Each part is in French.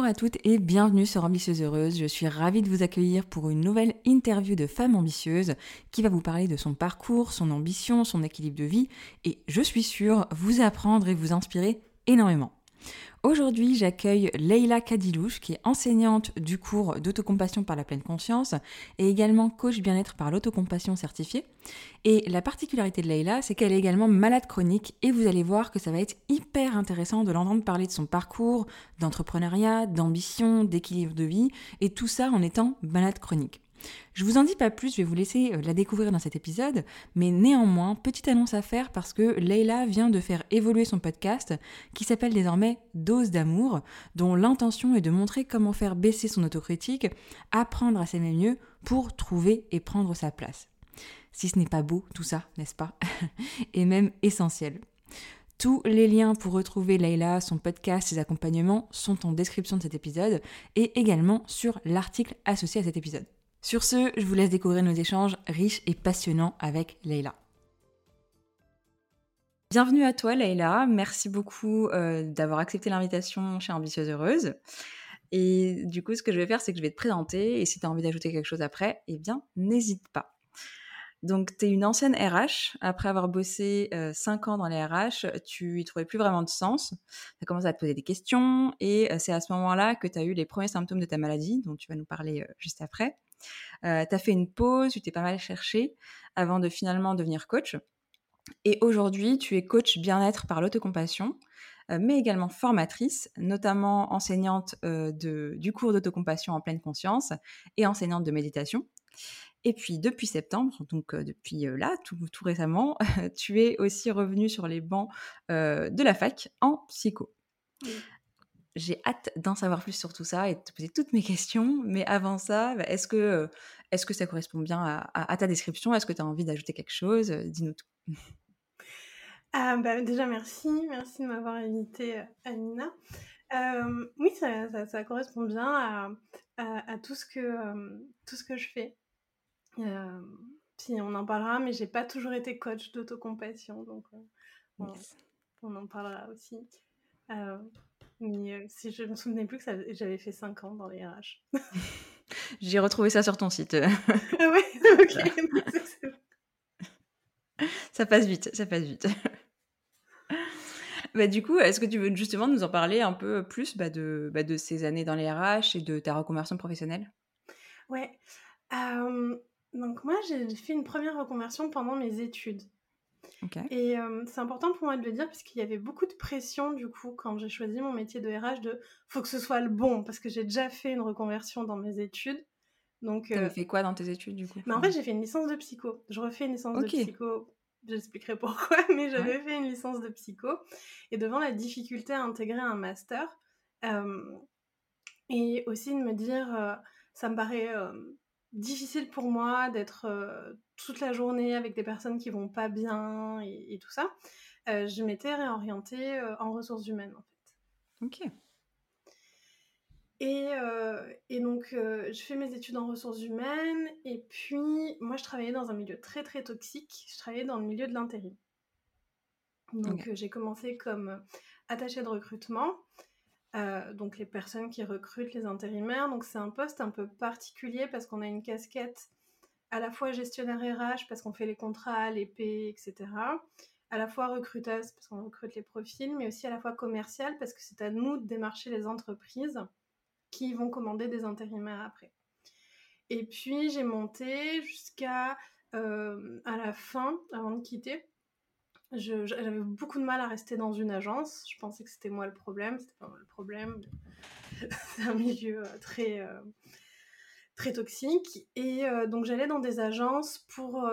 Bonjour à toutes et bienvenue sur Ambitieuse Heureuse. Je suis ravie de vous accueillir pour une nouvelle interview de femme ambitieuse qui va vous parler de son parcours, son ambition, son équilibre de vie et je suis sûre vous apprendre et vous inspirer énormément. Aujourd'hui, j'accueille Leila Kadilouche, qui est enseignante du cours d'autocompassion par la pleine conscience et également coach bien-être par l'autocompassion certifiée. Et la particularité de Leila, c'est qu'elle est également malade chronique et vous allez voir que ça va être hyper intéressant de l'entendre parler de son parcours, d'entrepreneuriat, d'ambition, d'équilibre de vie et tout ça en étant malade chronique. Je vous en dis pas plus, je vais vous laisser euh, la découvrir dans cet épisode, mais néanmoins, petite annonce à faire parce que Leila vient de faire évoluer son podcast qui s'appelle désormais Dose d'amour, dont l'intention est de montrer comment faire baisser son autocritique, apprendre à s'aimer mieux pour trouver et prendre sa place. Si ce n'est pas beau tout ça, n'est-ce pas Et même essentiel. Tous les liens pour retrouver Leila, son podcast, ses accompagnements sont en description de cet épisode et également sur l'article associé à cet épisode. Sur ce, je vous laisse découvrir nos échanges riches et passionnants avec Leila. Bienvenue à toi Leila, merci beaucoup euh, d'avoir accepté l'invitation chez Ambitieuse Heureuse. Et du coup, ce que je vais faire, c'est que je vais te présenter et si tu as envie d'ajouter quelque chose après, eh bien, n'hésite pas. Donc, tu es une ancienne RH. Après avoir bossé 5 euh, ans dans les RH, tu y trouvais plus vraiment de sens. Tu as commencé à te poser des questions et euh, c'est à ce moment-là que tu as eu les premiers symptômes de ta maladie, dont tu vas nous parler juste après. Euh, tu as fait une pause, tu t'es pas mal cherché avant de finalement devenir coach. Et aujourd'hui, tu es coach bien-être par l'autocompassion, euh, mais également formatrice, notamment enseignante euh, de, du cours d'autocompassion en pleine conscience et enseignante de méditation. Et puis depuis septembre, donc depuis là, tout, tout récemment, tu es aussi revenue sur les bancs de la fac en psycho. J'ai hâte d'en savoir plus sur tout ça et de te poser toutes mes questions. Mais avant ça, bah, est-ce que, est que ça correspond bien à, ta description? Est-ce que tu as envie d'ajouter quelque chose? Dis-nous tout. Ah, bah, déjà, merci. Merci de m'avoir invité, Anina. oui, ça, ça, correspond bien à, à, tout, ce que, tout ce que je fais. puis on en parlera, mais j'ai pas toujours été coach d'autocompassion, donc on en parlera aussi. Mais si je me souvenais plus que j'avais fait 5 ans dans les RH. J'ai retrouvé ça sur ton site. ah ouais, ok. ça passe vite, ça passe vite. bah, du coup, est-ce que tu veux justement nous en parler un peu plus bah, de, bah, de ces années dans les RH et de ta reconversion professionnelle? Ouais. donc moi, j'ai fait une première reconversion pendant mes études. Et c'est important pour moi de le dire parce qu'il y avait beaucoup de pression du coup quand j'ai choisi mon métier de RH de faut que ce soit le bon parce que j'ai déjà fait une reconversion dans mes études. Donc tu fait quoi dans tes études du coup? mais En fait, j'ai fait une licence de psycho. Je refais une licence de psycho. J'expliquerai pourquoi, mais j'avais fait une licence de psycho et devant la difficulté à intégrer un master et aussi de me dire ça me paraît difficile pour moi d'être toute la journée avec des personnes qui vont pas bien et, tout ça, euh, je m'étais réorientée euh, en ressources humaines en fait. Ok. Et, et donc, je fais mes études en ressources humaines et puis moi je travaillais dans un milieu très très toxique, je travaillais dans le milieu de l'intérim. Donc j'ai commencé comme attachée de recrutement. Donc les personnes qui recrutent les intérimaires. Donc c'est un poste un peu particulier parce qu'on a une casquette à la fois gestionnaire RH parce qu'on fait les contrats, les paies, etc. À la fois recruteuse parce qu'on recrute les profils, mais aussi à la fois commerciale parce que c'est à nous de démarcher les entreprises qui vont commander des intérimaires après. Et puis j'ai monté jusqu'à euh, à la fin, avant de quitter. J'avais beaucoup de mal à rester dans une agence. Je pensais que c'était moi le problème. C'était pas moi le problème. c'est un milieu euh, très, euh, très toxique. Et donc j'allais dans des agences pour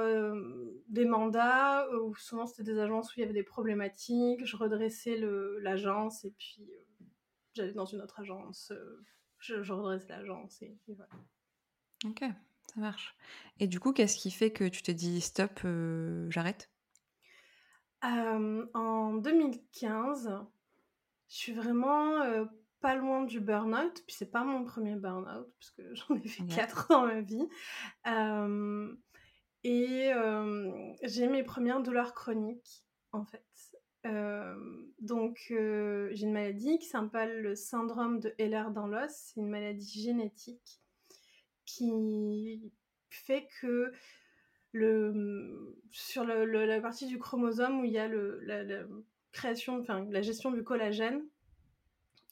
des mandats, où souvent c'était des agences où il y avait des problématiques, je redressais l'agence et puis j'allais dans une autre agence, je, je redresse l'agence et, voilà. Ok, ça marche. Et du coup, qu'est-ce qui fait que tu te dis stop, j'arrête? En 2015, je suis vraiment pas loin du burn-out, puis c'est pas mon premier burn-out, puisque j'en ai fait quatre dans ma vie. et j'ai mes premières douleurs chroniques, en fait. donc, j'ai une maladie qui s'appelle le syndrome de Heller dans l'os. C'est une maladie génétique qui fait que sur la partie du chromosome où il y a la création, enfin la gestion du collagène,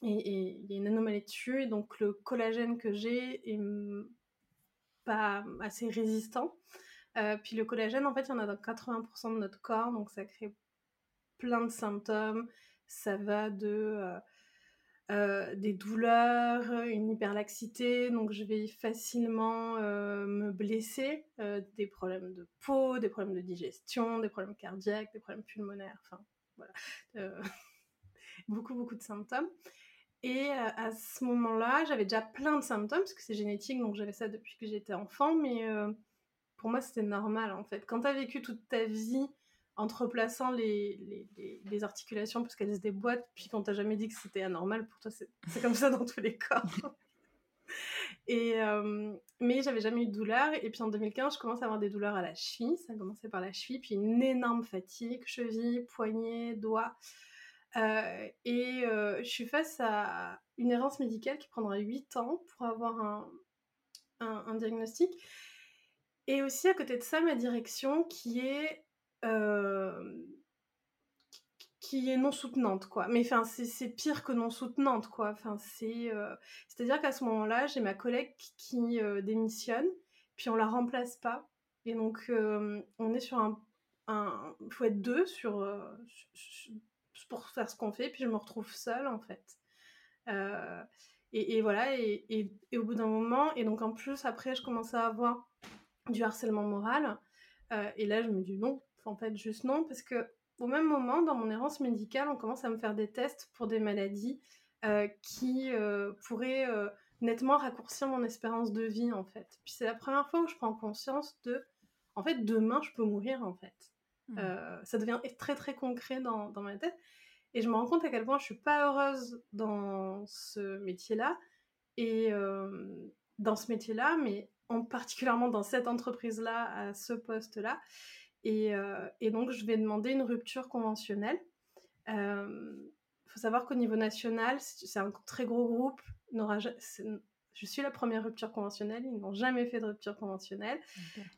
et il y a une anomalie dessus, et donc le collagène que j'ai est pas assez résistant. Euh, puis le collagène, en fait, il y en a dans 80% de notre corps, donc ça crée plein de symptômes. Ça va de euh, euh, des douleurs, une hyperlaxité, donc je vais facilement me blesser, des problèmes de peau, des problèmes de digestion, des problèmes cardiaques, des problèmes pulmonaires, enfin voilà, beaucoup beaucoup de symptômes. Et euh, à ce moment-là, j'avais déjà plein de symptômes, parce que c'est génétique, donc j'avais ça depuis que j'étais enfant, mais euh, pour moi, c'était normal en fait. Quand tu as vécu toute ta vie en te replaçant les, les, articulations parce qu'elles se déboîtent, puis quand t'as jamais dit que c'était anormal, pour toi, c'est comme ça dans tous les corps. Et, euh, mais j'avais jamais eu de douleur. Et puis en 2015, je commence à avoir des douleurs à la cheville. Ça a commencé par la cheville, puis une énorme fatigue, cheville, poignet, doigt. Euh, et euh, je suis face à une errance médicale qui prendra 8 ans pour avoir un, un, diagnostic. Et aussi à côté de ça, ma direction qui est, qui est non soutenante, quoi. Mais enfin, c'est pire que non soutenante, quoi. Enfin, c'est, c'est-à-dire qu'à ce moment-là, j'ai ma collègue qui démissionne, puis on la remplace pas. Et donc, on est sur un, un, faut être deux sur, pour faire ce qu'on fait, puis je me retrouve seule en fait. Euh, et, voilà, et, au bout d'un moment, et donc en plus après je commence à avoir du harcèlement moral, euh, et là je me dis non, en fait juste non, parce que au même moment, dans mon errance médicale, on commence à me faire des tests pour des maladies euh, qui pourraient nettement raccourcir mon espérance de vie en fait. Puis c'est la première fois où je prends conscience de, en fait, demain je peux mourir en fait. Mmh. ça devient très très concret dans, dans ma tête. Et je me rends compte à quel point je suis pas heureuse dans ce métier-là. Et euh, dans ce métier-là, mais en particulièrement dans cette entreprise-là, à ce poste-là. Et, euh, et, donc, je vais demander une rupture conventionnelle. Il euh, faut savoir qu'au niveau national, c'est un très gros groupe. Je suis la première rupture conventionnelle. Ils n'ont jamais fait de rupture conventionnelle.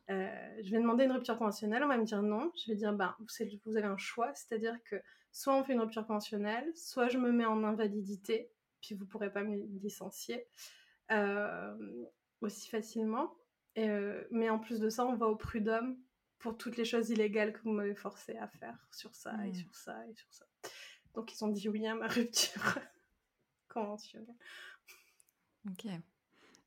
je vais demander une rupture conventionnelle. On va me dire non. Je vais dire, ben, vous avez un choix. C'est-à-dire que soit on fait une rupture conventionnelle, soit je me mets en invalidité, puis vous pourrez pas me licencier euh, aussi facilement. Euh, mais en plus de ça, on va au prud'homme pour toutes les choses illégales que vous m'avez forcé à faire sur ça et hmm. sur ça et sur ça. Donc ils ont dit oui à ma rupture conventionnelle. Ok.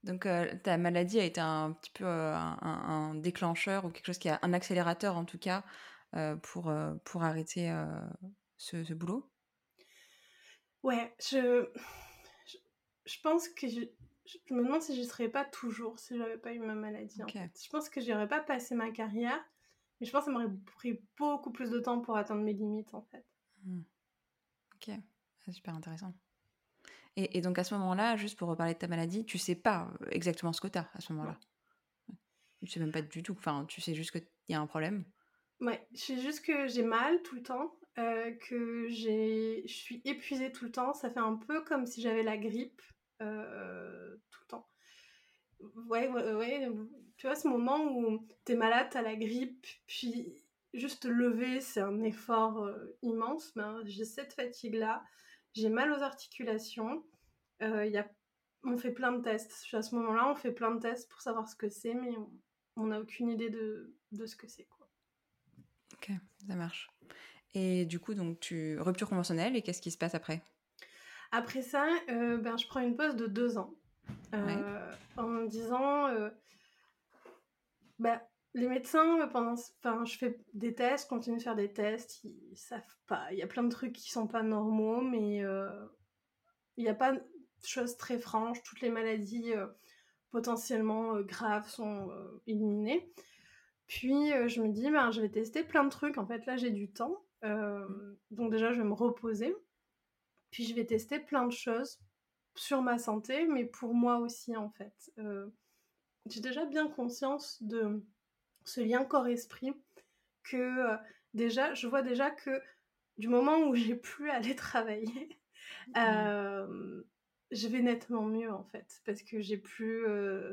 Donc euh, ta maladie a été un petit peu un, déclencheur ou quelque chose qui a un accélérateur en tout cas pour, pour arrêter ce, boulot? Ouais, je, je, pense que je, je, me demande si je ne serais pas toujours si j'avais pas eu ma maladie. En fait. Je pense que j'aurais pas passé ma carrière, mais je pense que ça m'aurait pris beaucoup plus de temps pour atteindre mes limites en fait. Mmh. Ok, c'est super intéressant. Et, et, donc à ce moment-là, juste pour reparler de ta maladie, tu sais pas euh, exactement ce que tu as à ce moment-là. Tu sais même pas du tout. Enfin, tu sais juste qu'il y a un problème. Ouais, je sais juste que j'ai mal tout le temps euh, que je suis épuisée tout le temps. Ça fait un peu comme si j'avais la grippe euh, tout le temps. Ouais, ouais, ouais, tu vois, ce moment où t'es malade, t'as la grippe, puis juste lever, c'est un effort euh, immense. Ben, j'ai cette fatigue-là, j'ai mal aux articulations. Y a... On fait plein de tests. À ce moment-là, on fait plein de tests pour savoir ce que c'est, mais on n'a aucune idée de, de ce que c'est. Quoi. Ok, ça marche. Et du coup, donc, tu rupture conventionnelle, et qu'est-ce qui se passe après? Après ça, euh, ben, je prends une pause de deux ans. Euh, en me disant, bah, les médecins, pendant, enfin, je fais des tests, continue de faire des tests, ils savent pas. Il y a plein de trucs qui sont pas normaux, mais il n'y a pas de choses très franches. Toutes les maladies potentiellement graves sont éliminées. Puis je me dis, ben, je vais tester plein de trucs. En fait, là, j'ai du temps. donc déjà, je vais me reposer. Puis je vais tester plein de choses sur ma santé, mais pour moi aussi, en fait. J'ai déjà bien conscience de ce lien corps-esprit que déjà, je vois déjà que du moment où j'ai plus à aller travailler, mmh. je vais nettement mieux en fait, parce que j'ai plus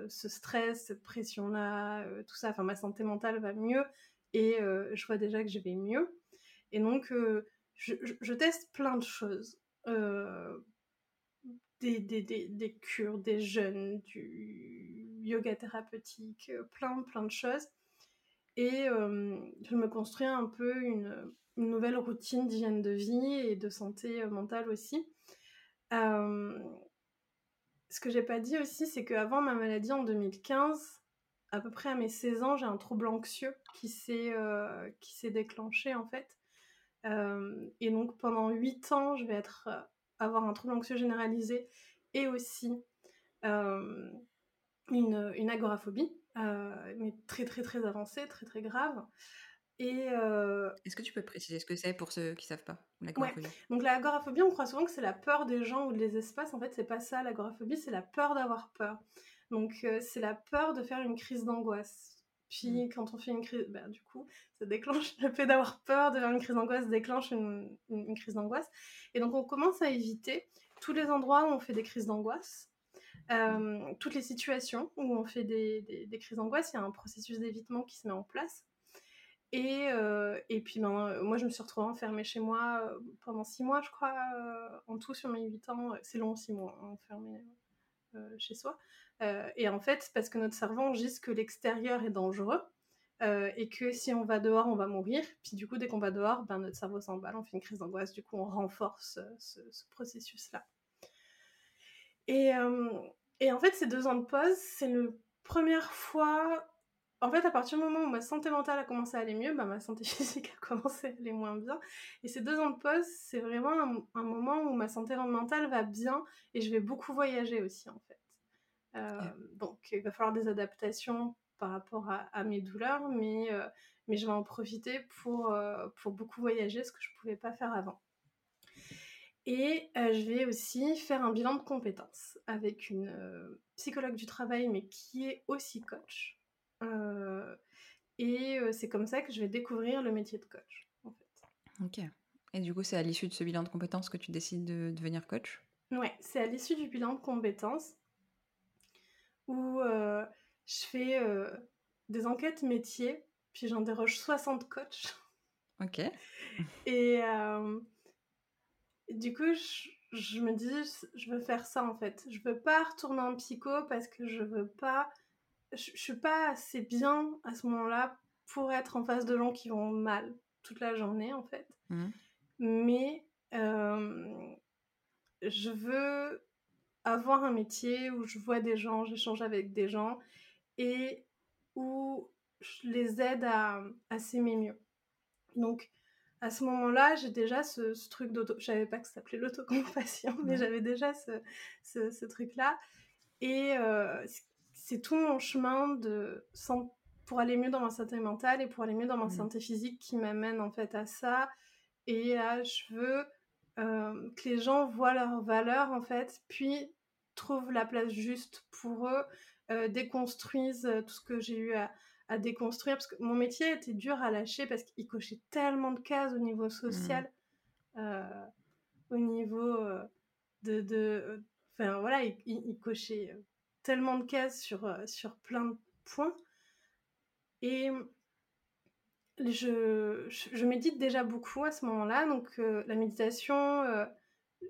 ce stress, cette pression-là, tout ça. Enfin, ma santé mentale va mieux et je vois déjà que je vais mieux. Et donc, je, teste plein de choses. Des, des, des, des, cures, des jeûnes, du yoga thérapeutique, plein, plein de choses. Et je me construis un peu une, nouvelle routine d'hygiène de vie et de santé mentale aussi. ce que j'ai pas dit aussi, c'est qu'avant ma maladie en 2015, à peu près à mes 16 ans, j'ai un trouble anxieux qui s'est déclenché en fait. et donc pendant 8 ans, je vais avoir un trouble anxieux généralisé et aussi une, une agoraphobie. Euh, mais très très très avancé, très très grave. Et euh, Est-ce que tu peux préciser ce que c'est pour ceux qui savent pas l'agoraphobie? Donc l'agoraphobie, on croit souvent que c'est la peur des gens ou des espaces. En fait, c'est pas ça. L'agoraphobie, c'est la peur d'avoir peur. Donc euh, c'est la peur de faire une crise d'angoisse. Puis mmh. quand on fait une crise, ben, du coup, ça déclenche le fait d'avoir peur de faire une crise d'angoisse, déclenche une, une crise d'angoisse. Et donc on commence à éviter tous les endroits où on fait des crises d'angoisse. Euh, toutes les situations où on fait des, crises d'angoisse, il y a un processus d'évitement qui se met en place. Et, et puis, ben, moi, je me suis retrouvée enfermée chez moi pendant six mois, je crois, en tout sur mes huit ans. C'est long, six mois, hein, enfermée chez soi. et en fait, parce que notre cerveau enregistre que l'extérieur est dangereux, et que si on va dehors, on va mourir. Puis du coup, dès qu'on va dehors, ben, notre cerveau s'emballe, on fait une crise d'angoisse, du coup, on renforce ce, ce processus-là. Et, et en fait, ces deux ans de pause, c'est la première fois. En fait, à partir du moment où ma santé mentale a commencé à aller mieux, bah, ma santé physique a commencé à aller moins bien. Et ces deux ans de pause, c'est vraiment un, moment où ma santé mentale va bien et je vais beaucoup voyager aussi, en fait. Euh, donc, il va falloir des adaptations par rapport à, mes douleurs, mais, euh, mais je vais en profiter pour, euh, pour beaucoup voyager, ce que je ne pouvais pas faire avant. Et euh, je vais aussi faire un bilan de compétences avec une euh, psychologue du travail, mais qui est aussi coach. Euh, et c'est comme ça que je vais découvrir le métier de coach, en fait. Ok. Et du coup, c'est à l'issue de ce bilan de compétences que tu décides de devenir coach? Ouais, c'est à l'issue du bilan de compétences où je fais des enquêtes métiers, puis j'en déroge 60 coachs. Ok. Et du coup, je, me dis, je veux faire ça en fait. Je veux pas retourner en psycho parce que je veux pas. Je, suis pas assez bien à ce moment-là pour être en face de gens qui vont mal toute la journée en fait. Mmh. Mais euh, je veux avoir un métier où je vois des gens, j'échange avec des gens et où je les aide à, à s'aimer mieux. Donc, à ce moment-là, j'ai déjà ce, truc d'auto. Je savais pas que ça s'appelait l'autocompassion, mais j'avais déjà ce, truc-là. Et euh, c'est tout mon chemin de, pour aller mieux dans ma santé mentale et pour aller mieux dans ma mmh. santé physique qui m'amène en fait à ça. Et là, je veux euh, que les gens voient leur valeur en fait, puis trouvent la place juste pour eux, euh, déconstruisent tout ce que j'ai eu à, à déconstruire parce que mon métier était dur à lâcher parce qu'il cochait tellement de cases au niveau social, mmh. euh, au niveau euh, de, de, enfin voilà, il, cochait tellement de cases sur euh, sur plein de points et je, je, médite déjà beaucoup à ce moment-là, donc la méditation,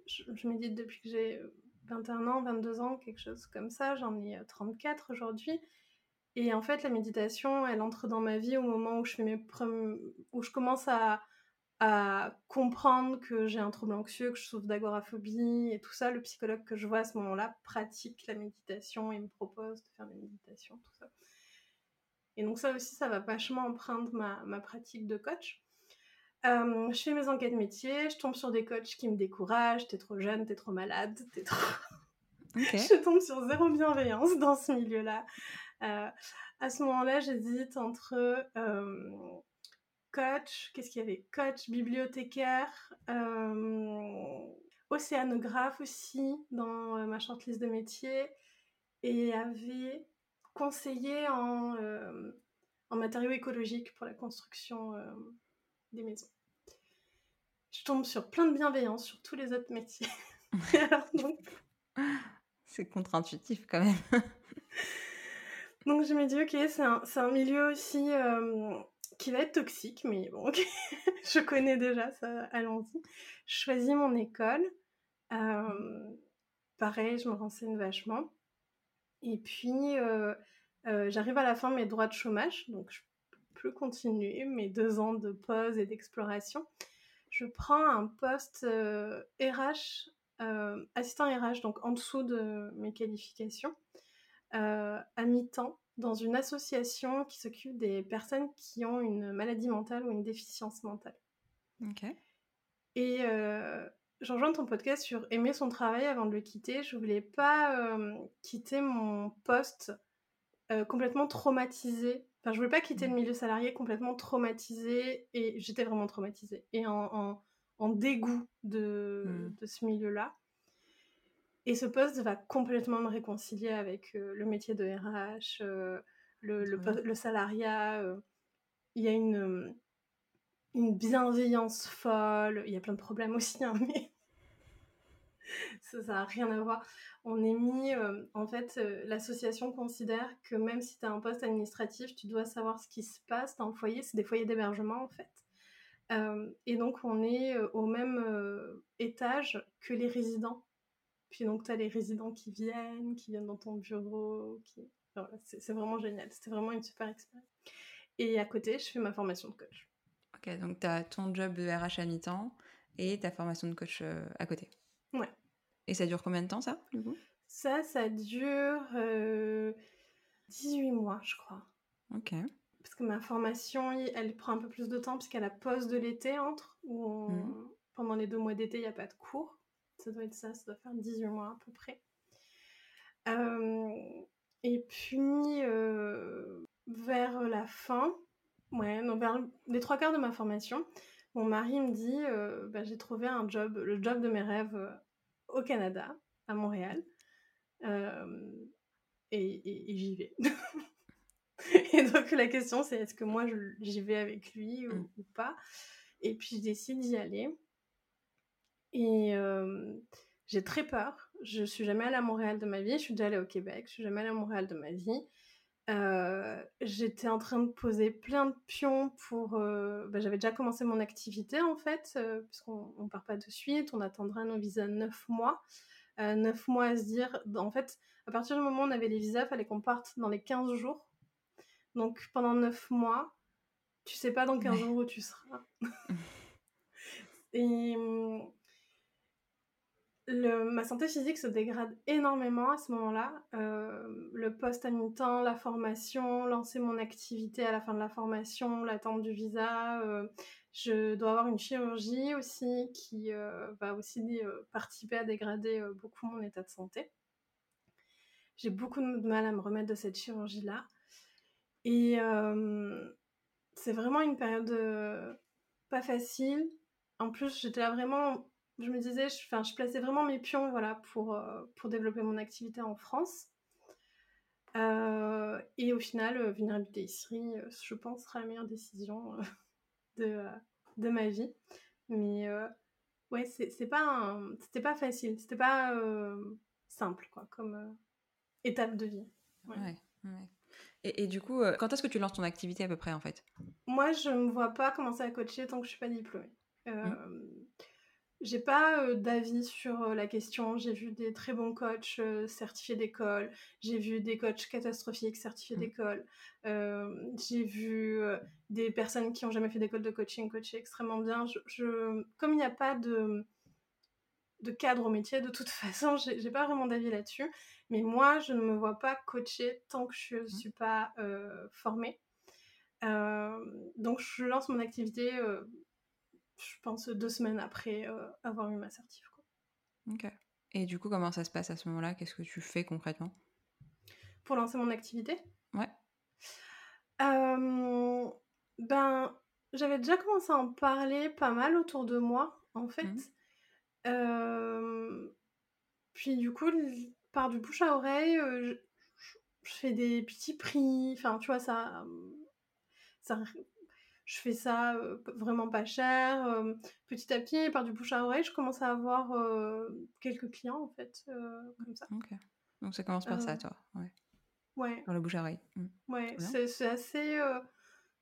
je, je, médite depuis que j'ai 21 ans, 22 ans, quelque chose comme ça, j'en ai 34 aujourd'hui. Et en fait, la méditation, elle entre dans ma vie au moment où je, fais mes où je commence à, à comprendre que j'ai un trouble anxieux, que je souffre d'agoraphobie et tout ça, le psychologue que je vois à ce moment-là pratique la méditation et me propose de faire des méditations, tout ça. Et donc ça aussi, ça va vachement empreindre ma, ma pratique de coach. Euh, je fais mes enquêtes métiers, je tombe sur des coachs qui me découragent, t'es trop jeune, t'es trop malade, t'es trop... je tombe sur zéro bienveillance dans ce milieu-là. Euh, à ce moment-là, j'hésite entre euh, coach, qu'est-ce qu'il y avait? Coach, bibliothécaire, euh, océanographe aussi dans ma shortlist de métier et avait conseillé en, euh, en matériaux écologiques pour la construction des maisons. Je tombe sur plein de bienveillance sur tous les autres métiers. C'est contre-intuitif quand même. donc je me dis, ok, c'est un, un, milieu aussi qui va être toxique, mais bon, je connais déjà ça, allons-y. Je choisis mon école. Euh, pareil, je me renseigne vachement. Et puis, euh, euh, j'arrive à la fin de mes droits de chômage, donc je peux plus continuer mes deux ans de pause et d'exploration. Je prends un poste RH, assistant RH, donc en dessous de mes qualifications, à mi-temps dans une association qui s'occupe des personnes qui ont une maladie mentale ou une déficience mentale. Ok. Et euh, j'en rejoins ton podcast sur aimer son travail avant de le quitter. Je voulais pas euh, quitter mon poste euh, complètement traumatisé. Enfin, je voulais pas quitter le milieu salarié complètement traumatisé et j'étais vraiment traumatisée et en, en, dégoût de, mm. de ce milieu-là. Et ce poste va complètement me réconcilier avec euh, le métier de RH, euh, le, le, salariat. Euh. il y a une, une bienveillance folle. Il y a plein de problèmes aussi, hein, mais ça n'a rien à voir. On est mis, en fait, l'association considère que même si tu as un poste administratif, tu dois savoir ce qui se passe dans le foyer. C'est des foyers d'hébergement, en fait. et donc, on est au même étage que les résidents puis donc, tu as les résidents qui viennent, qui viennent dans ton bureau. Qui... c'est vraiment génial. C'était vraiment une super expérience. Et à côté, je fais ma formation de coach. Ok, donc tu as ton job de RH à mi-temps et ta formation de coach euh, à côté. Ouais. Et ça dure combien de temps, ça, du coup? Ça, ça dure 18 euh, mois, je crois. Ok. Parce que ma formation, elle prend un peu plus de temps, puisqu'à la pause de l'été entre, où mmh. pendant les deux mois d'été, il n'y a pas de cours. Ça doit être ça, ça doit faire 18 mois à peu près. Euh, et puis, euh, vers la fin, ouais, vers les trois quarts de ma formation, mon mari me dit euh, bah, j'ai trouvé un job, le job de mes rêves au Canada, à Montréal. et, j'y vais. et donc la question c'est est-ce que moi j'y vais avec lui ou, mm. ou, pas? Et puis je décide d'y aller. Et j'ai très peur. Je suis jamais allée à Montréal de ma vie. Je suis déjà allée au Québec. Je suis jamais allée à Montréal de ma vie. j'étais en train de poser plein de pions pour. Bah, j'avais déjà commencé mon activité en fait, puisqu'on ne part pas de suite. On attendra nos visas neuf mois. Neuf mois à se dire. En fait, à partir du moment où on avait les visas, il fallait qu'on parte dans les 15 jours. Donc pendant neuf mois, tu sais pas dans 15 jours où tu seras. Et ma santé physique se dégrade énormément à ce moment-là. Euh, le poste à mi-temps, la formation, lancer mon activité à la fin de la formation, l'attente du visa. Euh, je dois avoir une chirurgie aussi qui euh, va aussi participer à dégrader beaucoup mon état de santé. J'ai beaucoup de mal à me remettre de cette chirurgie-là. Et c'est vraiment une période pas facile. En plus, j'étais là vraiment je me disais, je, je plaçais vraiment mes pions voilà, pour, euh, pour développer mon activité en France. Euh, et au final, euh, venir habiter ici, je pense, sera la meilleure décision de, de ma vie. Mais ouais, c'est pas c'était pas facile, c'était pas simple quoi, comme étape de vie. Ouais. Ouais, Et, et, du coup, quand est-ce que tu lances ton activité à peu près en fait? Moi, je me vois pas commencer à coacher tant que je suis pas diplômée. Mmh j'ai pas d'avis sur la question. J'ai vu des très bons coachs certifiés d'école. J'ai vu des coachs catastrophiques certifiés mmh. d'école. j'ai vu des personnes qui ont jamais fait d'école de coaching coacher extrêmement bien. Je, comme il n'y a pas de, de cadre au métier, de toute façon, j'ai pas vraiment d'avis là-dessus. Mais moi, je ne me vois pas coacher tant que je ne mmh. suis pas formée. donc, je lance mon activité je pense, deux semaines après euh, avoir eu ma certif. Quoi. Ok. Et du coup, comment ça se passe à ce moment-là? Qu'est-ce que tu fais concrètement? Pour lancer mon activité? Ouais. Euh, ben, j'avais déjà commencé à en parler pas mal autour de moi, en fait. Mmh. Euh, puis du coup, par du bouche à oreille, je, je, fais des petits prix. Enfin, tu vois, ça, ça je fais ça vraiment pas cher. petit à petit, par du bouche à oreille, je commence à avoir quelques clients, en fait, comme ça. Donc ça commence par ça, toi Ouais. Ouais. Par le bouche à oreille. Mmh. Ouais, c'est assez...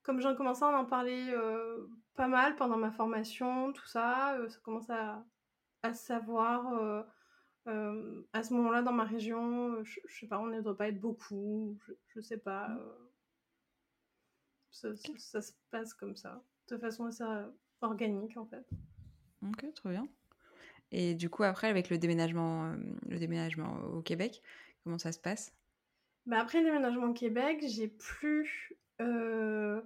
comme j'ai commencé à en parler pas mal pendant ma formation, tout ça, ça commence à, à savoir... à ce moment-là, dans ma région, je, je, sais pas, on ne doit pas être beaucoup, je, je sais pas. Mmh. Ça, se passe comme ça, de façon assez euh, organique en fait. Ok, trop bien. Et du coup, après, avec le déménagement, euh, le déménagement au Québec, comment ça se passe? Bah Après le déménagement au Québec, j'ai plus euh,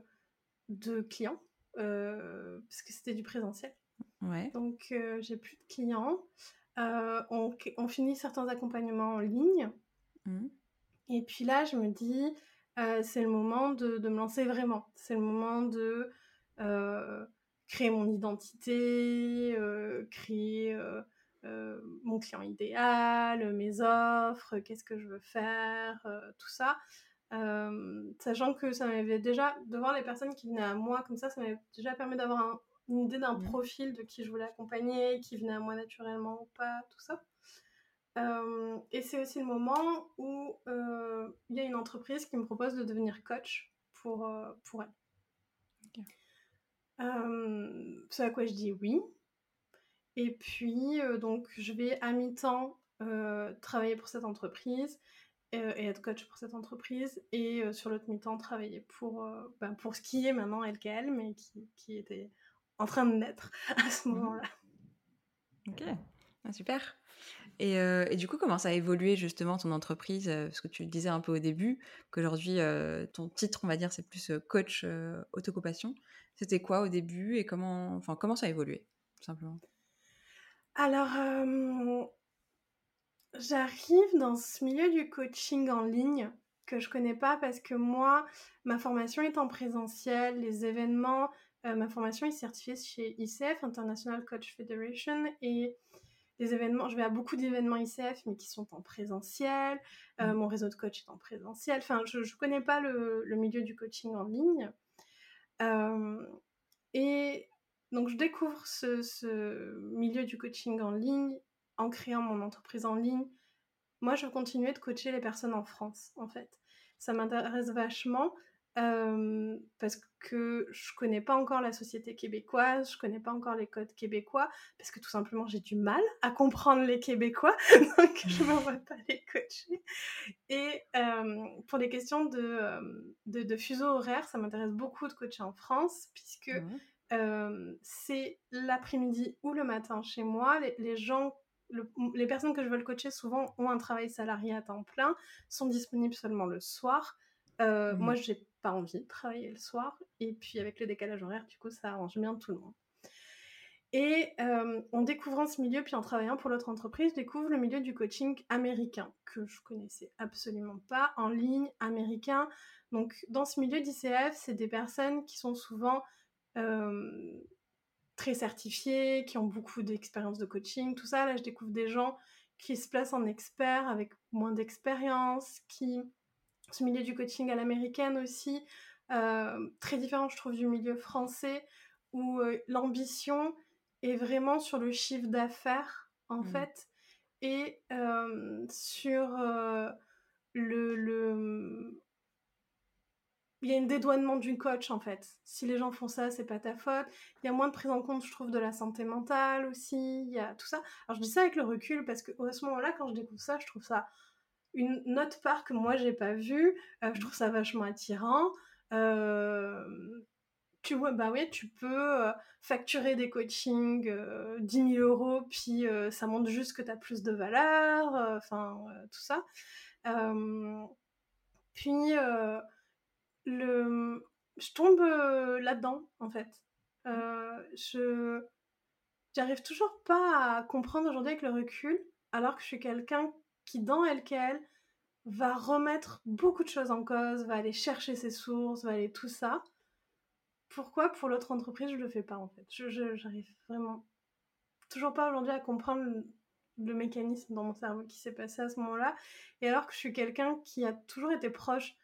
de clients, parce que c'était du présentiel. Ouais. Donc, j'ai plus de clients. On, on, finit certains accompagnements en ligne. Mmh. Et puis là, je me dis, euh, c'est le moment de, me lancer vraiment. C'est le moment de euh, créer mon identité, euh, créer mon client idéal, mes offres, qu'est-ce que je veux faire, tout ça. sachant que ça m'avait déjà, de voir les personnes qui venaient à moi comme ça, ça m'avait déjà permis d'avoir une idée d'un mmh. profil de qui je voulais accompagner, qui venait à moi naturellement ou pas, tout ça. Euh, et c'est aussi le moment où euh, il y a une entreprise qui me propose de devenir coach pour, euh, pour elle. c'est à quoi je dis oui. Et puis, donc, je vais à mi-temps travailler pour cette entreprise et être coach pour cette entreprise. Et sur l'autre mi-temps, travailler pour, ben, pour ce qui est maintenant LKL, mais qui, qui était en train de naître à ce mmh moment-là. Ok, ah, super. Euh, et, du coup, comment ça a évolué justement ton entreprise euh, Parce que tu le disais un peu au début, qu'aujourd'hui, euh, ton titre, on va dire, c'est plus coach autocompassion. C'était quoi au début et comment, enfin, comment ça a évolué, tout simplement? Alors, j'arrive dans ce milieu du coaching en ligne que je connais pas parce que moi, ma formation est en présentiel, les événements, ma formation est certifiée chez ICF, International Coach Federation, et événements, je vais à beaucoup d'événements ICF, mais qui sont en présentiel. Euh, mmh. mon réseau de coach est en présentiel. Enfin, je ne connais pas le, milieu du coaching en ligne. Euh, et donc, je découvre ce, milieu du coaching en ligne en créant mon entreprise en ligne. Moi, je veux continuer de coacher les personnes en France, en fait. Ça m'intéresse vachement parce que je connais pas encore la société québécoise, je connais pas encore les codes québécois, parce que tout simplement j'ai du mal à comprendre les Québécois, donc je ne vois pas les coacher. Et pour les questions de, de, fuseau horaire, ça m'intéresse beaucoup de coacher en France, puisque c'est l'après-midi ou le matin chez moi. Les, gens les personnes que je veux coacher souvent ont un travail salarié à temps plein, sont disponibles seulement le soir. Euh, Moi, j'ai pas envie de travailler le soir. Et puis avec le décalage horaire, du coup, ça arrange bien tout le monde. Et euh, en découvrant ce milieu, puis en travaillant pour l'autre entreprise, je découvre le milieu du coaching américain, que je connaissais absolument pas, en ligne, américain. Donc dans ce milieu d'ICF, c'est des personnes qui sont souvent euh, très certifiées, qui ont beaucoup d'expérience de coaching, tout ça. Là, je découvre des gens qui se placent en experts avec moins d'expérience, qui ce milieu du coaching à l'américaine aussi, euh, très différent je trouve du milieu français, où euh, l'ambition est vraiment sur le chiffre d'affaires en mmh. fait, et euh, sur le, le, il y a un dédouanement du coach en fait. Si les gens font ça, c'est pas ta faute. Il y a moins de prise en compte, je trouve, de la santé mentale aussi. Il y a tout ça. Alors je dis ça avec le recul parce que à ce moment-là, quand je découvre ça, je trouve ça une autre part que moi j'ai pas vue. Euh, je trouve ça vachement attirant. Euh, tu vois, bah oui, tu peux euh, facturer des coachings 10 000 euros, puis ça montre juste que tu as plus de valeur, enfin, tout ça. puis le, je tombe euh, là-dedans, en fait. Euh, je j'arrive toujours pas à comprendre aujourd'hui avec le recul, alors que je suis quelqu'un qui, dans LKL, va remettre beaucoup de choses en cause, va aller chercher ses sources, va aller tout ça. Pourquoi pour l'autre entreprise je le fais pas en fait? Je j'arrive vraiment toujours pas aujourd'hui à comprendre le, le mécanisme dans mon cerveau qui s'est passé à ce moment-là. Et alors que je suis quelqu'un qui a toujours été proche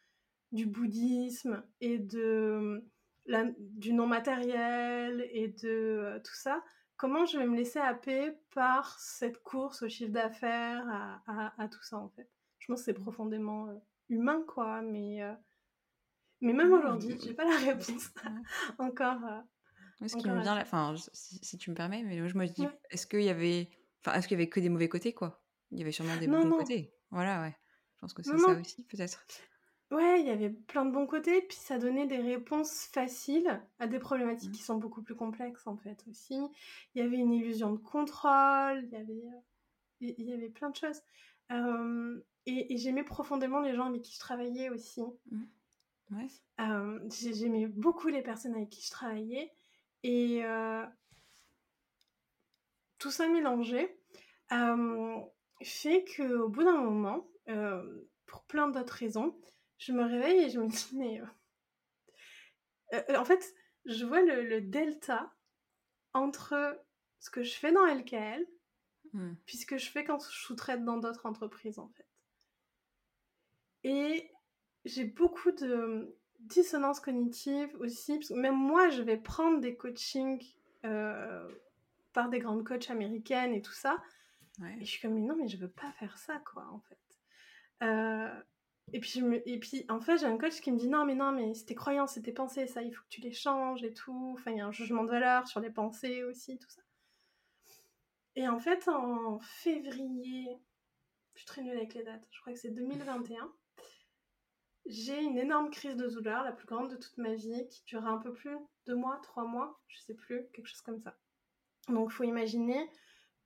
du bouddhisme et de la, du non matériel et de euh, tout ça, comment je vais me laisser happer par cette course au chiffre d'affaires, à, à, tout ça en fait Je pense que c'est profondément euh, humain quoi, mais, euh, mais même aujourd'hui, j'ai pas la réponse encore. ce qui me vient, enfin, si, tu me permets, mais je me dis, est-ce qu'il y avait, enfin, est-ce qu'il y avait que des mauvais côtés quoi? Il y avait sûrement des bons côtés. Voilà, ouais. Je pense que c'est ça aussi, peut-être. Ouais, il y avait plein de bons côtés, puis ça donnait des réponses faciles à des problématiques mmh. qui sont beaucoup plus complexes en fait aussi. Il y avait une illusion de contrôle, il y avait, euh, il y avait plein de choses. et, j'aimais profondément les gens avec qui je travaillais aussi. Mmh. Ouais. j'aimais beaucoup les personnes avec qui je travaillais. Et euh, tout ça mélangé fait qu'au bout d'un moment, pour plein d'autres raisons, je me réveille et je me dis, mais. Euh, euh, en fait, je vois le, delta entre ce que je fais dans LKL, hmm. puis ce que je fais quand je sous-traite dans d'autres entreprises, en fait. Et j'ai beaucoup de dissonance cognitive aussi, parce que même moi, je vais prendre des coachings euh, par des grandes coachs américaines et tout ça. Et je suis comme, mais non, mais je veux pas faire ça, quoi, en fait. Euh, et puis, en fait, j'ai un coach qui me dit non, mais non, mais c'est tes croyances, c'est tes pensées, ça, il faut que tu les changes et tout. Enfin, il y a un jugement de valeur sur les pensées aussi, tout ça. Et en fait, en février, je suis très nulle avec les dates, je crois que c'est 2021, j'ai une énorme crise de douleur, la plus grande de toute ma vie, qui dure un peu plus, deux mois, trois mois, je sais plus, quelque chose comme ça. Donc, faut imaginer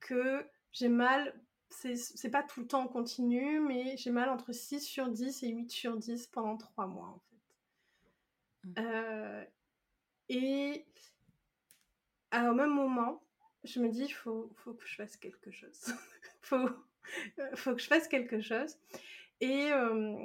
que j'ai mal c'est pas tout le temps continu, mais j'ai mal entre 6 sur 10 et 8 sur 10 pendant 3 mois en fait. Mmh. Euh, et au même moment, je me dis, il faut, faut, que je fasse quelque chose. faut, faut que je fasse quelque chose. Et euh,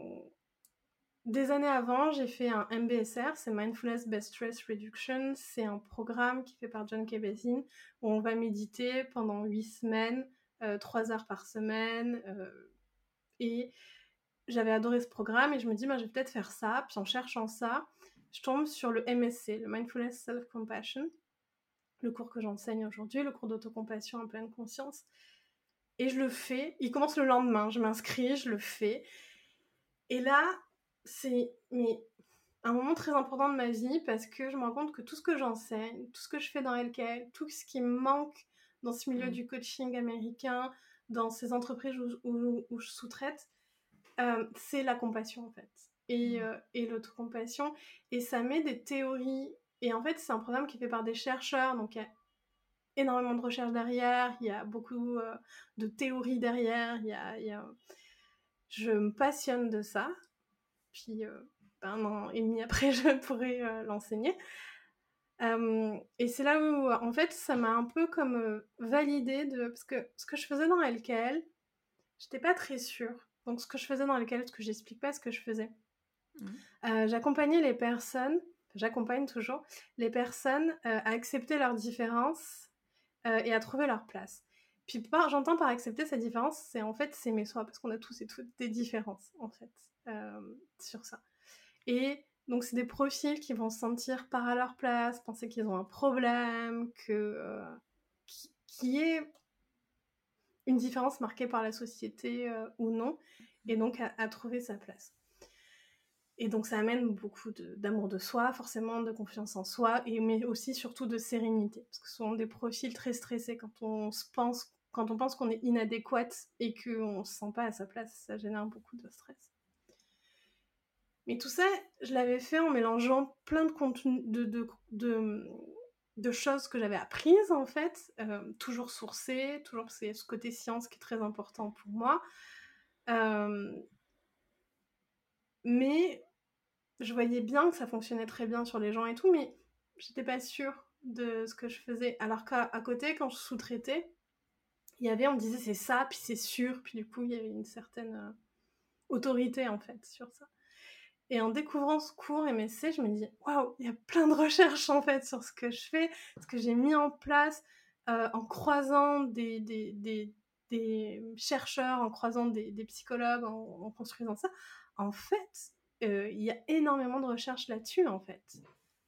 des années avant, j'ai fait un MBSR, c'est Mindfulness Best Stress Reduction. C'est un programme qui fait par John Kabat-Zinn où on va méditer pendant 8 semaines euh, trois heures par semaine. Euh, et j'avais adoré ce programme et je me dis, bah, je vais peut-être faire ça. Puis en cherchant ça, je tombe sur le MSC, le Mindfulness Self-Compassion, le cours que j'enseigne aujourd'hui, le cours d'autocompassion en pleine conscience. Et je le fais. Il commence le lendemain. Je m'inscris, je le fais. Et là, c'est mais un moment très important de ma vie parce que je me rends compte que tout ce que j'enseigne, tout ce que je fais dans LKL, tout ce qui me manque dans ce milieu mm. du coaching américain, dans ces entreprises où, je sous-traite, euh, c'est la compassion en fait. Et, mm. euh, et l'autocompassion. Et ça met des théories. Et en fait, c'est un programme qui est fait par des chercheurs. Donc, il y a énormément de recherches derrière. Il y a beaucoup euh, de théories derrière. Il y a, il y a... Je me passionne de ça. Puis, ben, un an et demi après, je pourrais l'enseigner et c'est là où, en fait, ça m'a un peu comme validé de. Parce que ce que je faisais dans LKL, j'étais pas très sûre. Donc, ce que je faisais dans LKL, parce que j'explique pas ce que je faisais. Mmh. j'accompagnais les personnes, j'accompagne toujours, les personnes à accepter leurs différences et à trouver leur place. Puis j'entends par accepter cette différence, c'est en fait s'aimer soi, parce qu'on a tous et toutes des différences, en fait, sur ça. Et donc, c'est des profils qui vont se sentir pas à leur place, penser qu'ils ont un problème, que euh, qui, est une différence marquée par la société euh, ou non, et donc à, trouver sa place. Et donc ça amène beaucoup d'amour de, soi, forcément de confiance en soi, et, mais aussi surtout de sérénité. Parce que ce sont des profils très stressés quand on se pense quand on pense qu'on est inadéquate et qu'on ne se sent pas à sa place, ça génère beaucoup de stress. Mais tout ça, je l'avais fait en mélangeant plein de de, choses que j'avais apprises en fait, euh, toujours sourcées, toujours c'est ce côté science qui est très important pour moi. Euh, mais je voyais bien que ça fonctionnait très bien sur les gens et tout, mais j'étais pas sûre de ce que je faisais. Alors qu'à côté, quand je sous-traitais, il y avait, on me disait c'est ça, puis c'est sûr, puis du coup, il y avait une certaine euh, autorité en fait sur ça. Et en découvrant ce cours MSC, je me dis waouh, il y a plein de recherches en fait sur ce que je fais, ce que j'ai mis en place euh, en croisant des, des, des, chercheurs, en croisant des, psychologues, en, construisant ça. En fait, euh, il y a énormément de recherches là-dessus en fait.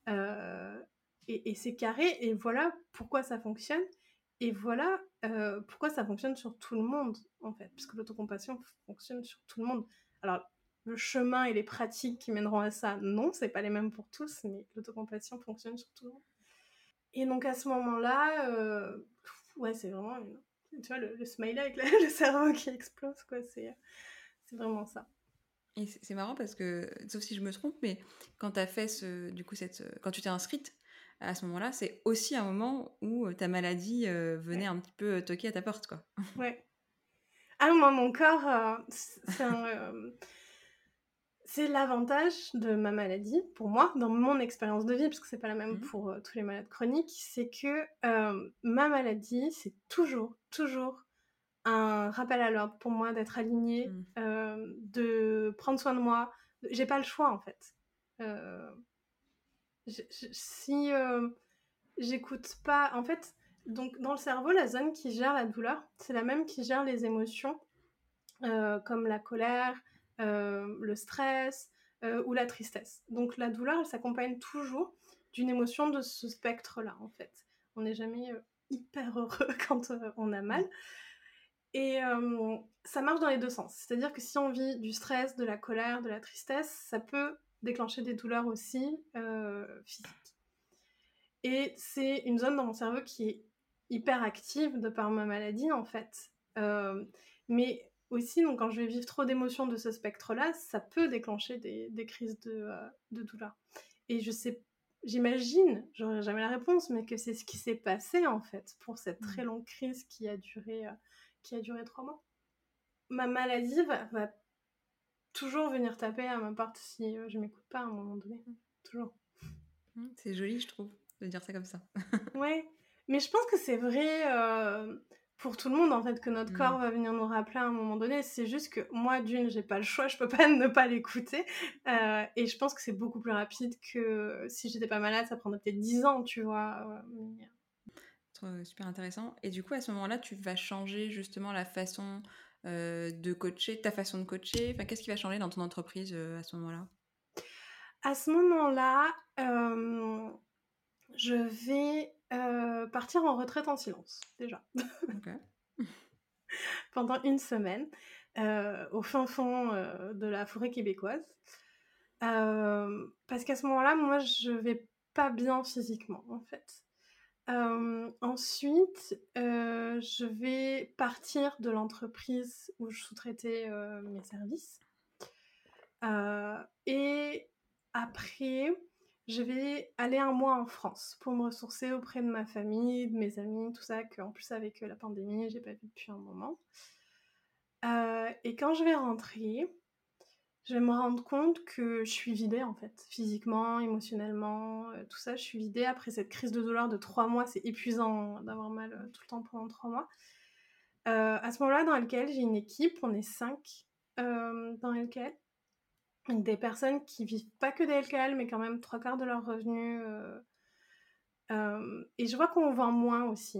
Euh, et, et c'est carré, et voilà pourquoi ça fonctionne. Et voilà pourquoi ça fonctionne sur tout le monde, en fait, puisque l'autocompassion fonctionne sur tout le monde. Alors, le chemin et les pratiques qui mèneront à ça, non, c'est pas les mêmes pour tous, mais l'autocompassion fonctionne sur tout le monde. Et donc à ce moment-là, euh, ouais, c'est vraiment, tu vois, le, smiley avec le cerveau qui explose, quoi, c'est, c'est vraiment ça. Et c'est marrant parce que, sauf si je me trompe, mais quand tu as fait ce, du coup, cette, quand tu t'es inscrite, à ce moment-là, c'est aussi un moment où ta maladie venait un petit peu toquer à ta porte, quoi. Ouais. Ah, moi, mon corps, c'est c'est l'avantage de ma maladie, pour moi, dans mon expérience de vie, parce que c'est pas la même mmh pour tous les malades chroniques, c'est que ma maladie, c'est toujours, toujours un rappel à l'ordre pour moi d'être alignée, mmh. de prendre soin de moi. J'ai pas le choix en fait. si j'écoute pas, en fait, donc dans le cerveau, la zone qui gère la douleur, c'est la même qui gère les émotions, comme la colère, euh, le stress euh, ou la tristesse. Donc la douleur, elle s'accompagne toujours d'une émotion de ce spectre-là, en fait. On n'est jamais euh, hyper heureux quand on a mal. Et ça marche dans les deux sens. C'est-à-dire que si on vit du stress, de la colère, de la tristesse, ça peut déclencher des douleurs aussi physiques. Et c'est une zone dans mon cerveau qui est hyper active de par ma maladie, en fait. mais aussi, donc, quand je vais vivre trop d'émotions de ce spectre-là, ça peut déclencher des, crises euh, de, douleur. Et je sais, j'imagine, j'aurai jamais la réponse, mais que c'est ce qui s'est passé en fait pour cette très mmh. longue crise qui a duré, euh, qui a duré trois mois. Ma maladie va, toujours venir taper à ma porte si je euh, je m'écoute pas à un moment donné. Toujours. Mmh, c'est joli, je trouve, de dire ça comme ça. ouais, mais je pense que c'est vrai pour tout le monde en fait que notre mmh. corps va venir nous rappeler à un moment donné. C'est juste que moi d'une j'ai pas le choix, je peux pas ne pas l'écouter euh, et je pense que c'est beaucoup plus rapide que si j'étais pas malade, ça prendrait peut-être 10 ans, tu vois. Super intéressant. Et du coup à ce moment-là, tu vas changer justement la façon euh, de coacher, ta façon de coacher. Enfin, qu'est-ce qui va changer dans ton entreprise euh, à ce moment-là? À ce moment-là, je vais euh, partir en retraite en silence, déjà. Pendant une semaine, euh, au fin fond euh, de la forêt québécoise. parce qu'à ce moment-là, moi, je vais pas bien physiquement, en fait. ensuite, je vais partir de l'entreprise où je sous-traitais mes services. et après, je vais aller un mois en France pour me ressourcer auprès de ma famille, de mes amis, tout ça, qu'en plus avec euh, la pandémie, j'ai pas vu depuis un moment. Euh, et quand je vais rentrer, je vais me rendre compte que je suis vidée en fait, physiquement, émotionnellement, euh, tout ça, je suis vidée après cette crise de douleur de trois mois. C'est épuisant d'avoir mal tout le temps pendant trois mois. à ce moment-là, dans lequel j'ai une équipe, on est cinq dans lequel des personnes qui vivent pas que des LKL, mais quand même trois quarts de leurs revenus. Euh, euh, et je vois qu'on vend moins aussi.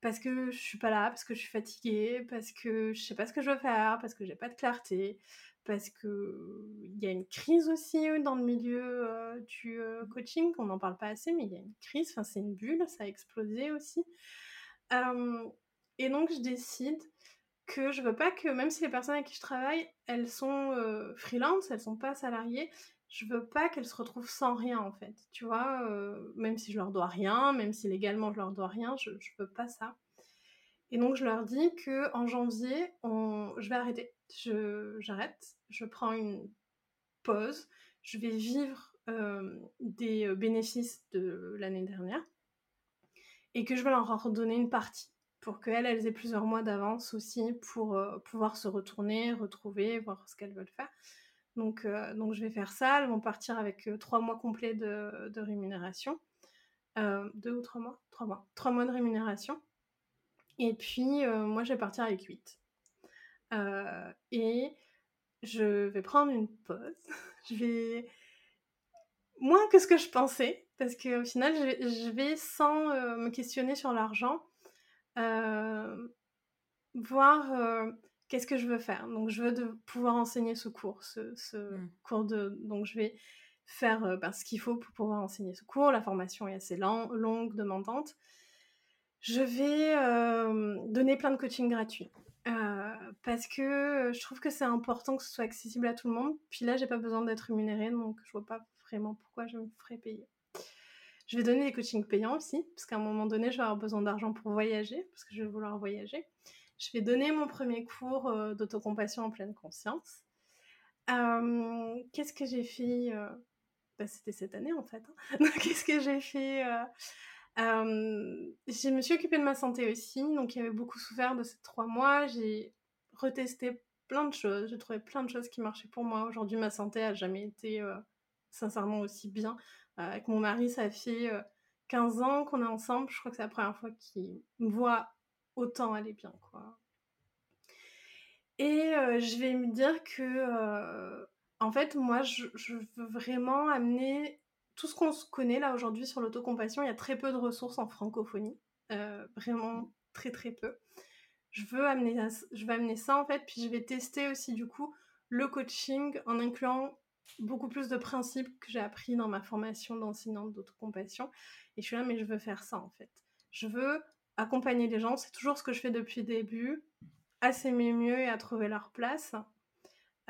Parce que je suis pas là, parce que je suis fatiguée, parce que je sais pas ce que je veux faire, parce que j'ai pas de clarté, parce que il y a une crise aussi dans le milieu euh, du coaching, on n'en parle pas assez, mais il y a une crise, enfin c'est une bulle, ça a explosé aussi. et donc je décide que je veux pas que, même si les personnes avec qui je travaille, elles sont freelance, elles sont pas salariées, je veux pas qu'elles se retrouvent sans rien en fait. Tu vois, même si je leur dois rien, même si légalement je leur dois rien, je, je veux pas ça. Et donc je leur dis que en janvier, on... je vais arrêter. J'arrête, je prends une pause, je vais vivre des bénéfices de l'année dernière et que je vais leur redonner une partie pour qu'elles elles aient plusieurs mois d'avance aussi pour pouvoir se retourner, retrouver, voir ce qu'elles veulent faire. Donc, donc je vais faire ça. Elles vont partir avec trois mois complets de, de rémunération. deux ou trois mois? Trois mois. Trois mois de rémunération. Et puis, moi, je vais partir avec huit. et je vais prendre une pause. je vais moins que ce que je pensais, parce qu'au final, je vais, sans euh, me questionner sur l'argent, euh, voir qu'est-ce que je veux faire. Donc, je veux de pouvoir enseigner ce cours, ce, mmh. cours de... Donc, je vais faire ben, ce qu'il faut pour pouvoir enseigner ce cours. La formation est assez longue, demandante. Je vais donner plein de coaching gratuits. parce que je trouve que c'est important que ce soit accessible à tout le monde. Puis là, j'ai pas besoin d'être rémunérée, donc je vois pas vraiment pourquoi je me ferais payer. Je vais donner des coachings payants aussi, parce qu'à un moment donné, je vais avoir besoin d'argent pour voyager, parce que je vais vouloir voyager. Je vais donner mon premier cours euh, d'autocompassion en pleine conscience. Euh, qu'est-ce que j'ai fait euh, bah, C'était cette année en fait. Hein. Qu'est-ce que j'ai fait Je me suis occupée de ma santé aussi, donc il y avait beaucoup souffert de ces trois mois. J'ai retesté plein de choses, j'ai trouvé plein de choses qui marchaient pour moi. Aujourd'hui, ma santé a jamais été sincèrement aussi bien. Euh, avec mon mari, ça fait 15 euh, ans qu'on est ensemble. Je crois que c'est la première fois qu'il me voit autant aller bien, quoi. Et euh, je vais me dire que, en fait, moi, je, veux vraiment amener tout ce qu'on se connaît là aujourd'hui sur l'autocompassion. Il y a très peu de ressources en francophonie, vraiment très très peu. Je veux amener, je amener ça en fait, puis je vais tester aussi du coup le coaching en incluant beaucoup plus de principes que j'ai appris dans ma formation d'enseignante d'autocompassion. Et je suis là, mais je veux faire ça en fait. Je veux accompagner les gens, c'est toujours ce que je fais depuis le début, à s'aimer mieux et à trouver leur place.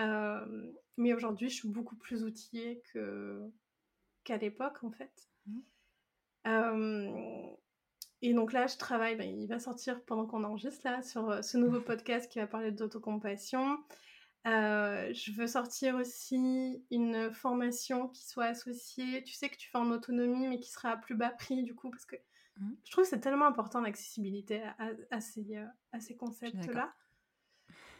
Euh, mais aujourd'hui, je suis beaucoup plus outillée que, qu'à l'époque en fait. Mmh. Euh, et donc là, je travaille, ben, il va sortir pendant qu'on enregistre là, sur euh, ce nouveau podcast qui va parler d'autocompassion. Euh, je veux sortir aussi une formation qui soit associée, tu sais que tu fais en autonomie, mais qui sera à plus bas prix du coup, parce que mmh. je trouve que c'est tellement important l'accessibilité à, ces, euh, à ces concepts-là.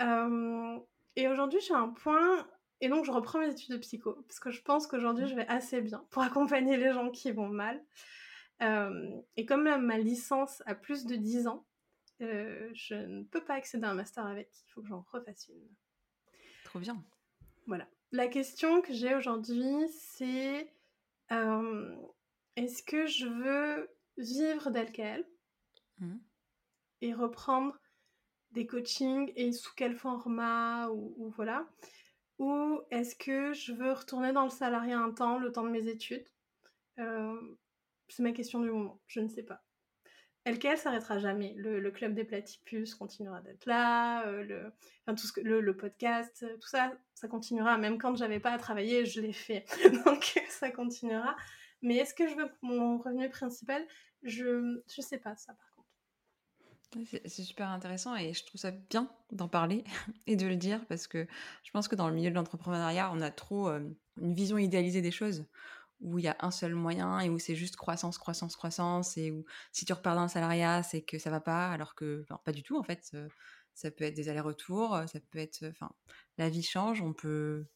Euh, et aujourd'hui, j'ai un point, et donc je reprends mes études de psycho, parce que je pense qu'aujourd'hui, mmh. je vais assez bien pour accompagner les gens qui vont mal. et comme ma licence a plus de 10 ans, je ne peux pas accéder à un master avec, il faut que j'en refasse une. Trop bien. Voilà. La question que j'ai aujourd'hui, c'est euh, est-ce que je veux vivre d'elle mmh. et reprendre des coachings et sous quel format ou, voilà? Ou est-ce que je veux retourner dans le salariat un temps, le temps de mes études? Euh, C'est ma question du moment, je ne sais pas. LKL s'arrêtera jamais. Le, club des platypus continuera d'être là, euh, le, enfin, tout ce que, le, podcast, euh, tout ça, ça continuera. Même quand j'avais pas à travailler, je l'ai fait. Donc ça continuera. Mais est-ce que je veux mon revenu principal? Je je sais pas ça par contre. C'est super intéressant et je trouve ça bien d'en parler et de le dire parce que je pense que dans le milieu de l'entrepreneuriat, on a trop euh, une vision idéalisée des choses où il y a un seul moyen et où c'est juste croissance, croissance, croissance, et où si tu repars dans le salariat, c'est que ça va pas, alors que pas du tout en fait. Ça peut être des allers-retours, ça peut être, enfin, la vie change, on peut,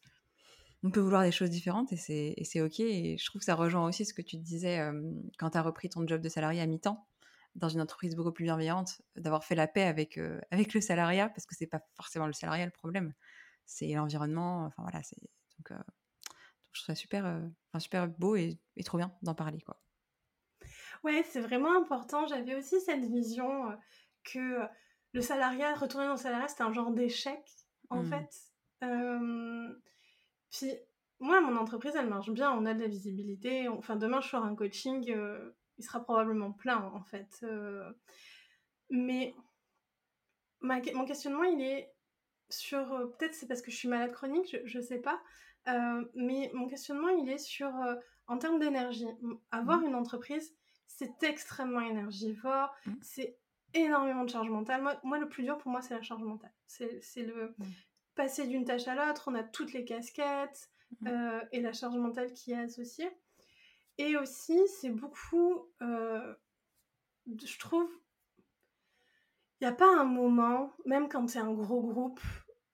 on peut vouloir des choses différentes et c'est, ok. Et je trouve que ça rejoint aussi ce que tu disais quand tu as repris ton job de salarié à mi-temps dans une entreprise beaucoup plus bienveillante, d'avoir fait la paix avec, avec le salariat, parce que c'est pas forcément le salariat le problème, c'est l'environnement. Enfin voilà, c'est je trouve ça super, euh, super beau et, trop bien d'en parler. Quoi. Ouais, c'est vraiment important. J'avais aussi cette vision euh, que le salariat, retourner dans le salariat, c'était un genre d'échec, en mmh. fait. puis, moi, mon entreprise, elle marche bien, on a de la visibilité. Enfin, demain, je ferai un coaching, euh, il sera probablement plein, en fait. mais mon questionnement, il est sur. Peut-être c'est parce que je suis malade chronique, je ne sais pas. Mais mon questionnement, il est sur. en termes d'énergie. Avoir mmh. une entreprise, c'est extrêmement énergivore. Mmh. C'est énormément de charge mentale. Moi, le plus dur pour moi, c'est la charge mentale. C'est le mmh. passer d'une tâche à l'autre. On a toutes les casquettes et la charge mentale qui est associée. Et aussi, c'est beaucoup. je trouve il n'y a pas un moment, même quand c'est un gros groupe,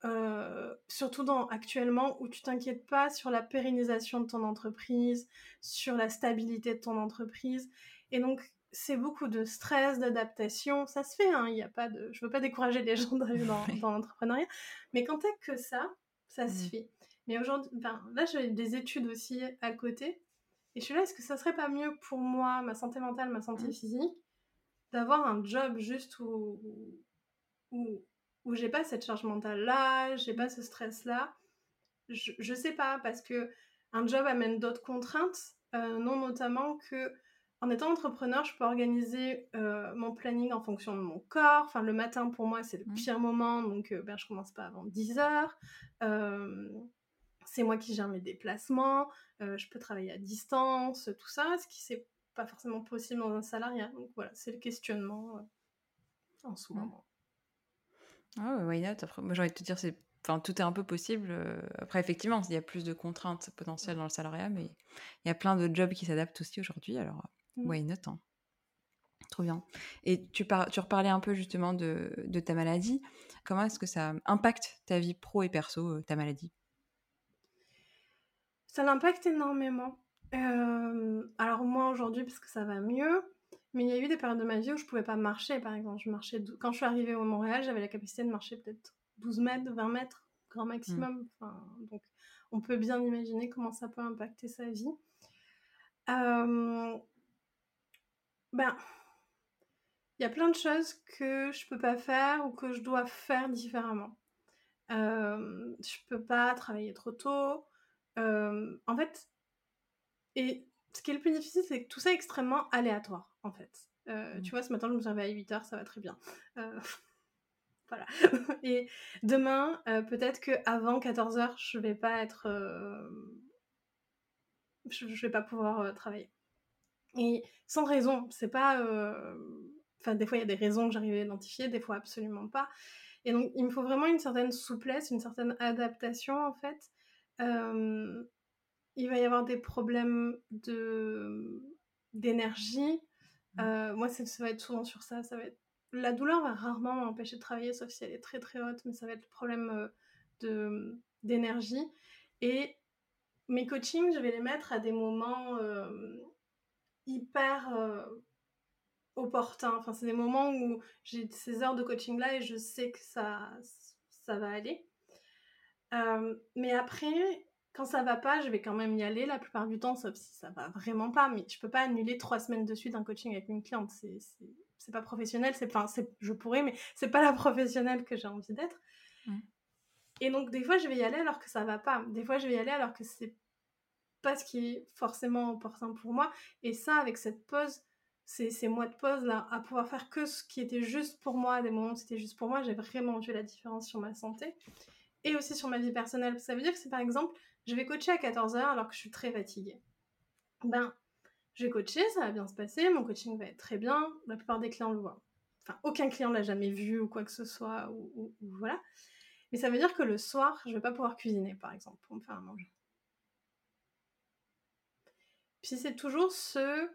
euh, surtout dans, actuellement, où tu t'inquiètes pas sur la pérennisation de ton entreprise, sur la stabilité de ton entreprise. Et donc, c'est beaucoup de stress, d'adaptation. Ça se fait, hein, il y a pas de... je veux pas décourager les gens d'aller dans, dans l'entrepreneuriat, mais quand t'es que ça, ça se mmh. fait? Mais aujourd'hui, là, j'ai des études aussi à côté. Et je suis là, est-ce que ça serait pas mieux pour moi, ma santé mentale, ma santé mmh. physique, d'avoir un job juste où, où, où j'ai pas cette charge mentale là, j'ai pas ce stress là. Je, je sais pas parce que un job amène d'autres contraintes, euh, non notamment que en étant entrepreneur, je peux organiser euh, mon planning en fonction de mon corps. Enfin, le matin pour moi c'est le mmh. pire moment, donc euh, ben, je commence pas avant 10 heures. c'est moi qui gère mes déplacements, je peux travailler à distance, tout ça, ce qui c'est pas forcément possible dans un salariat. Donc voilà, c'est le questionnement en ce moment. Ah ouais, why not? Après, moi j'ai envie de te dire, c'est enfin, tout est un peu possible. Euh, après, effectivement, il y a plus de contraintes potentielles dans le salariat, mais il y a plein de jobs qui s'adaptent aussi aujourd'hui, alors mmh. why not hein? Trop bien. Et tu, par... tu reparlais un peu justement de, de ta maladie. Comment est-ce que ça impacte ta vie pro et perso, euh, ta maladie? Ça l'impacte énormément. Euh, alors moi aujourd'hui, parce que ça va mieux, mais il y a eu des périodes de ma vie où je pouvais pas marcher, par exemple. Je marchais Quand je suis arrivée au Montréal, j'avais la capacité de marcher peut-être 12 mètres, 20 mètres, grand maximum. Mmh. donc on peut bien imaginer comment ça peut impacter sa vie. Euh, ben, il y a plein de choses que je peux pas faire ou que je dois faire différemment. Euh, je peux pas travailler trop tôt. Euh, en fait, et ce qui est le plus difficile, c'est que tout ça est extrêmement aléatoire, en fait. Euh, mmh. Tu vois, ce matin, je me suis réveillée à 8h, ça va très bien. Euh, voilà. Et demain, euh, peut-être qu'avant 14h, je vais pas être... Je, je, vais pas pouvoir travailler. Et sans raison, c'est pas... Enfin, des fois, il y a des raisons que j'arrive à identifier, des fois, absolument pas. Et donc, il me faut vraiment une certaine souplesse, une certaine adaptation, en fait il va y avoir des problèmes de d'énergie. Mmh. Euh, moi, ça, va être souvent sur ça. Ça va être la douleur va rarement m'empêcher de travailler, sauf si elle est très très haute, mais ça va être le problème euh, de d'énergie. Et mes coachings, je vais les mettre à des moments euh, hyper opportuns. Enfin, c'est des moments où j'ai ces heures de coaching là et je sais que ça ça va aller. mais après, quand ça va pas, je vais quand même y aller la plupart du temps, sauf si ça va vraiment pas. Mais je peux pas annuler trois semaines de suite un coaching avec une cliente. C'est pas professionnel. C'est enfin, je pourrais, mais c'est pas la professionnelle que j'ai envie d'être. Et donc des fois, je vais y aller alors que ça va pas. Des fois, je vais y aller alors que c'est pas ce qui est forcément opportun pour moi. Et ça, avec cette pause, ces, ces mois de pause là, à pouvoir faire que ce qui était juste pour moi, des moments où c'était juste pour moi, j'ai vraiment vu la différence sur ma santé et aussi sur ma vie personnelle. Ça veut dire que c'est par exemple, je vais coacher à 14h alors que je suis très fatiguée. Ben, je vais coacher, ça va bien se passer, mon coaching va être très bien, la plupart des clients le voient. Enfin, aucun client l'a jamais vu ou quoi que ce soit, ou, voilà. Mais ça veut dire que le soir, je vais pas pouvoir cuisiner, par exemple, pour me faire à manger. Puis c'est toujours ce,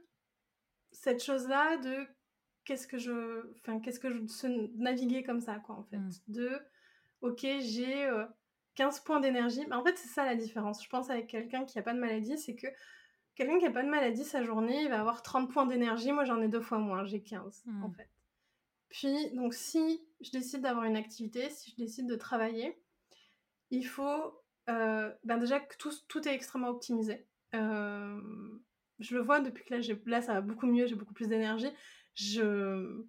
cette chose-là de qu'est-ce que je, enfin, qu'est-ce que je, se naviguer comme ça, quoi, en fait. Mmh. De, ok, j'ai 15 points d'énergie. Mais en fait, c'est ça la différence. Je pense avec quelqu'un qui n'a pas de maladie, c'est que quelqu'un qui n'a pas de maladie, sa journée, il va avoir 30 points d'énergie. Moi, j'en ai deux fois moins, j'ai 15 en hmm. fait. Puis, donc, si je décide d'avoir une activité, si je décide de travailler, il faut euh, ben déjà que tout, tout, est extrêmement optimisé. Euh, je le vois depuis que là, là ça va beaucoup mieux, j'ai beaucoup plus d'énergie. Je,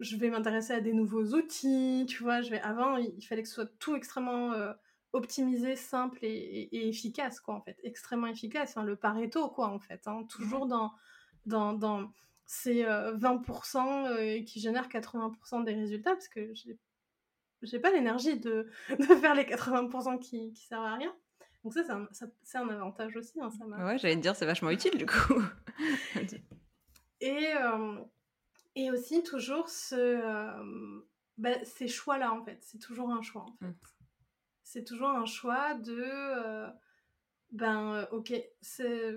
je vais m'intéresser à des nouveaux outils, tu vois. Je vais avant, il, fallait que ce soit tout extrêmement euh, optimisé, simple et, efficace, quoi, en fait, extrêmement efficace. Hein, le Pareto, quoi, en fait. Hein, toujours dans, dans, dans, c'est 20% qui génèrent 80% des résultats parce que j'ai j'ai pas l'énergie de, de, faire les 80% qui, qui servent à rien. Donc ça, c'est un, un, avantage aussi. Hein, ça ouais, j'allais te dire, c'est vachement utile du coup. et, et aussi toujours ce, bah, ces choix-là en fait. C'est toujours un choix en fait. Mmh. C'est toujours un choix de, ben ok, c'est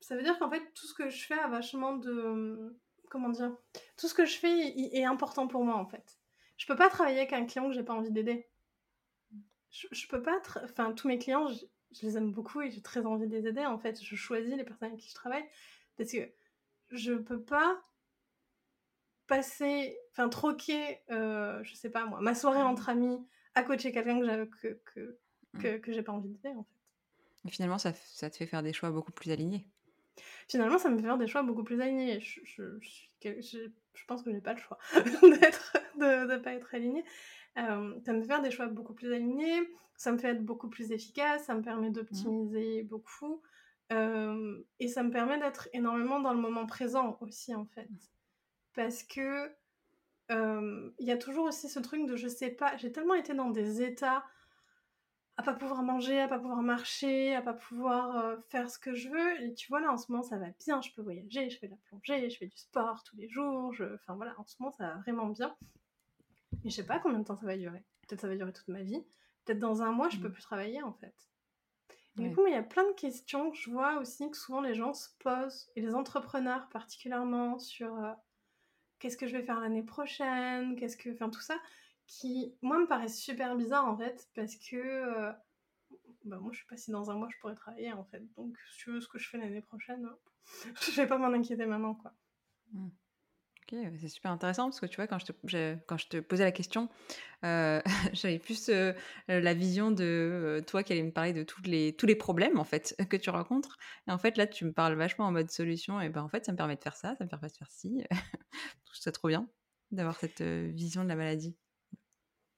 ça veut dire qu'en fait, tout ce que je fais a vachement de. Comment dire Tout ce que je fais est important pour moi, en fait. Je peux pas travailler avec un client que j'ai pas envie d'aider. Je, je, peux pas. Enfin, tous mes clients, je, les aime beaucoup et j'ai très envie de les aider, en fait. Je choisis les personnes avec qui je travaille parce que je peux pas passer. Enfin, troquer, euh, je sais pas moi, ma soirée entre amis à coacher quelqu'un que, que, que, que, que j'ai pas envie d'aider, en fait. Et finalement, ça, ça te fait faire des choix beaucoup plus alignés finalement, ça me fait faire des choix beaucoup plus alignés. Je, je, je, je pense que j'ai pas le choix d'être, de ne pas être alignée. Euh, ça me fait faire des choix beaucoup plus alignés, ça me fait être beaucoup plus efficace, ça me permet d'optimiser beaucoup. Euh, et ça me permet d'être énormément dans le moment présent aussi, en fait. Parce que euh, il y a toujours aussi ce truc de je sais pas, j'ai tellement été dans des états à pas pouvoir manger, à pas pouvoir marcher, à pas pouvoir euh, faire ce que je veux. Et tu vois, là, en ce moment, ça va bien. Je peux voyager, je fais de la plongée, je fais du sport tous les jours. Je... Enfin, voilà, en ce moment, ça va vraiment bien. Mais je sais pas combien de temps ça va durer. Peut-être ça va durer toute ma vie. Peut-être dans un mois, je peux mmh. plus travailler, en fait. du coup, il y a plein de questions. Je vois aussi que souvent, les gens se posent, et les entrepreneurs particulièrement, sur euh, qu'est-ce que je vais faire l'année prochaine, qu'est-ce que... Enfin, tout ça qui, moi, me paraissent super bizarres, en fait, parce que euh, bah, moi, je sais pas si dans un mois, je pourrais travailler, en fait. Donc, si tu veux ce que je fais l'année prochaine, je vais pas m'en inquiéter maintenant, quoi. Mmh. Ok, c'est super intéressant parce que tu vois, quand je te, quand je te posais la question, euh, j'avais plus euh, la vision de toi qui allait me parler de toutes les, tous les problèmes en fait que tu rencontres. Et en fait, là, tu me parles vachement en mode solution. Et ben en fait, ça me permet de faire ça, ça me permet de faire ci. Tout ça trop bien d'avoir cette vision de la maladie.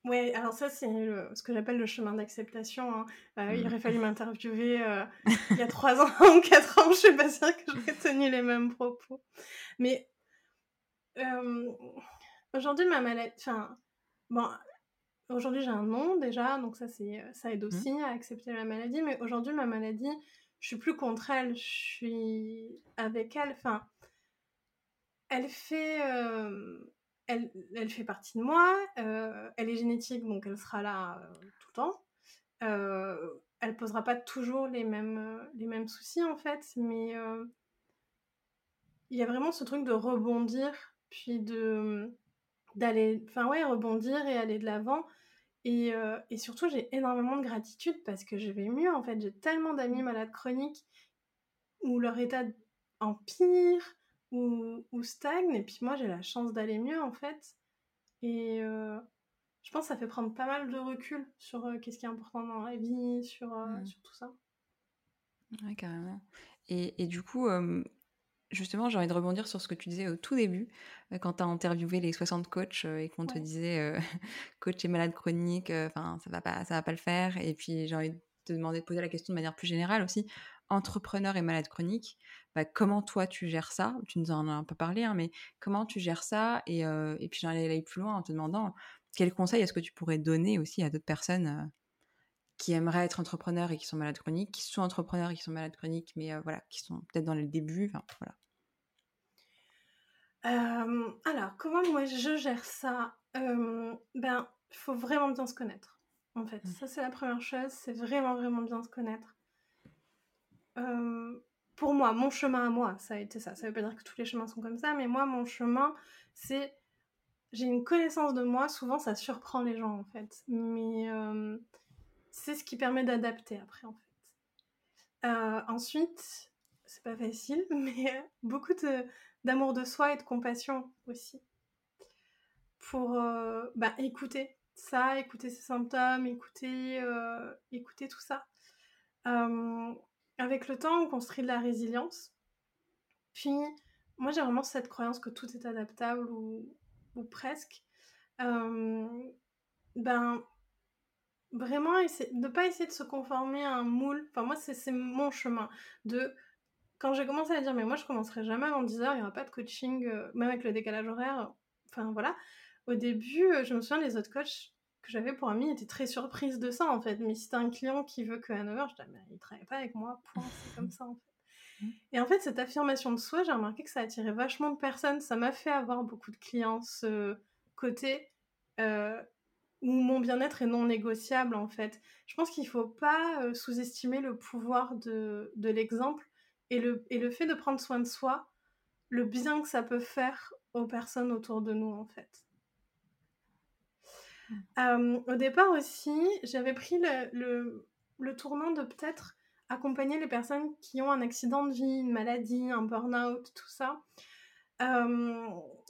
Oui, alors ça, c'est ce que j'appelle le chemin d'acceptation. Hein. Euh, il aurait fallu m'interviewer euh, il y a trois ans ou quatre ans, je suis pas sûre que j'aurais tenu les mêmes propos. Mais euh, aujourd'hui, ma maladie. Enfin, bon, aujourd'hui, j'ai un nom déjà, donc ça, c'est, ça aide mmh. aussi à accepter la maladie. Mais aujourd'hui, ma maladie, je suis plus contre elle, je suis avec elle. Enfin, elle fait elle, fait partie de moi, euh, elle est génétique, donc elle sera là euh, tout le temps. Euh, elle posera pas toujours les mêmes, les mêmes soucis en fait, mais il y a vraiment ce truc de rebondir, puis de d'aller, enfin ouais, rebondir et aller de l'avant. Et, et, surtout, j'ai énormément de gratitude parce que je vais mieux en fait. J'ai tellement d'amis malades chroniques où leur état empire, ou, stagne. Et puis moi, j'ai la chance d'aller mieux, en fait. Et euh, je pense que ça fait prendre pas mal de recul sur euh, qu'est-ce qui est important dans la vie, sur, euh, mmh. sur tout ça. Ouais, carrément. Et, et du coup, justement, j'ai envie de rebondir sur ce que tu disais au tout début, quand tu as interviewé les 60 coachs et qu'on te disait coach et malade chronique, enfin, ça va pas, ça va pas le faire. Et puis, j'ai envie de te demander de poser la question de manière plus générale aussi entrepreneur et malade chronique, bah, comment toi tu gères ça? Tu nous en as un peu parlé, hein, mais comment tu gères ça? Et, euh, et, puis j'en aller plus loin en te demandant quels conseils est-ce que tu pourrais donner aussi à d'autres personnes euh, qui aimeraient être entrepreneurs et qui sont malades chroniques, qui sont entrepreneurs et qui sont malades chroniques, mais euh, voilà, qui sont peut-être dans le début, enfin voilà. alors, comment moi je gère ça? Ben, il faut vraiment bien se connaître. En fait, mmh. ça c'est la première chose, c'est vraiment vraiment bien se connaître. Euh, pour moi, mon chemin à moi, ça a été ça. Ça veut pas dire que tous les chemins sont comme ça, mais moi, mon chemin, c'est j'ai une connaissance de moi. Souvent, ça surprend les gens en fait, mais euh, c'est ce qui permet d'adapter après en fait. Euh, ensuite, c'est pas facile, mais beaucoup d'amour de, soi et de compassion aussi pour bah, écouter ça, écouter ses symptômes, écouter, écouter tout ça avec le temps, on construit de la résilience. Puis, moi, j'ai vraiment cette croyance que tout est adaptable ou, presque. Euh, ben, vraiment, ne pas essayer de se conformer à un moule. Enfin, moi, c'est mon chemin de quand j'ai commencé à dire, mais moi je commencerai jamais avant 10h, il n'y aura pas de coaching, euh, même avec le décalage horaire. Enfin voilà. Au début, euh, je me souviens, les autres coachs que j'avais pour amis étaient très surprises de ça en fait. Mais si t'as un client qui veut qu'à 9h, je dis, mais il travaille pas avec moi, point, c'est comme ça en fait. Mmh. Et en fait, cette affirmation de soi, j'ai remarqué que ça attirait vachement de personnes. Ça m'a fait avoir beaucoup de clients ce côté euh, où mon bien-être est non négociable en fait. Je pense qu'il faut pas sous-estimer le pouvoir de, de l'exemple et le, et le fait de prendre soin de soi, le bien que ça peut faire aux personnes autour de nous, en fait. Mmh. au départ aussi, j'avais pris le, le, tournant de peut-être accompagner les personnes qui ont un accident de vie, une maladie, un burn-out, tout ça.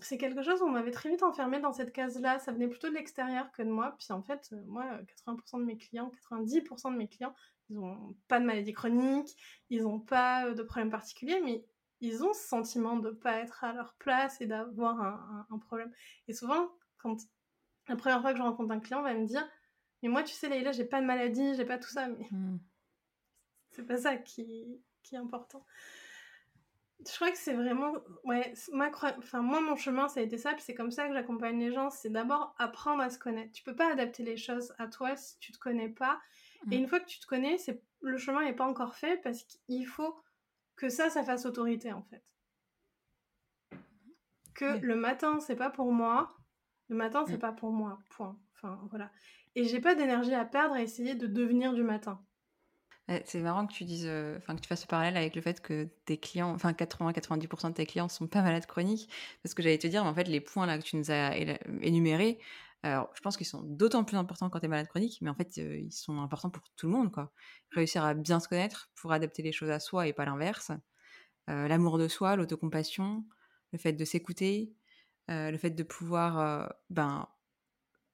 c'est quelque chose où on m'avait très vite enfermée dans cette case-là. Ça venait plutôt de l'extérieur que de moi. Puis en fait, moi, 80% de mes clients, 90% de mes clients, ils n'ont pas de maladie chronique, ils n'ont pas euh, de problème particulier, mais ils ont ce sentiment de ne pas être à leur place et d'avoir un, problème. Et souvent, quand la première fois que je rencontre un client, va me dire Mais moi, tu sais, Leïla, j'ai pas de maladie, j'ai pas tout ça, mais mmh. c'est pas ça qui, qui est important. Je crois que c'est vraiment. Ouais, ma enfin, moi, mon chemin, ça a été ça, puis c'est comme ça que j'accompagne les gens. C'est d'abord apprendre à se connaître. Tu peux pas adapter les choses à toi si tu te connais pas. Et mmh. une fois que tu te connais, c'est le chemin n'est pas encore fait parce qu'il faut que ça, ça fasse autorité en fait. Que le matin, c'est pas pour moi. Le matin, c'est mmh. pas pour moi. Point. Enfin, voilà. Et j'ai pas d'énergie à perdre à essayer de devenir du matin. C'est marrant que tu dises, euh, enfin que tu fasses ce parallèle avec le fait que tes clients, enfin 80-90% de tes clients sont pas malades chroniques, parce que j'allais te dire, mais en fait les points là que tu nous as énumérés, alors, je pense qu'ils sont d'autant plus importants quand tu es malade chronique, mais en fait, euh, ils sont importants pour tout le monde, quoi. Réussir à bien se connaître pour adapter les choses à soi et pas l'inverse. Euh, l'amour de soi, l'autocompassion, le fait de s'écouter, le fait de pouvoir ben,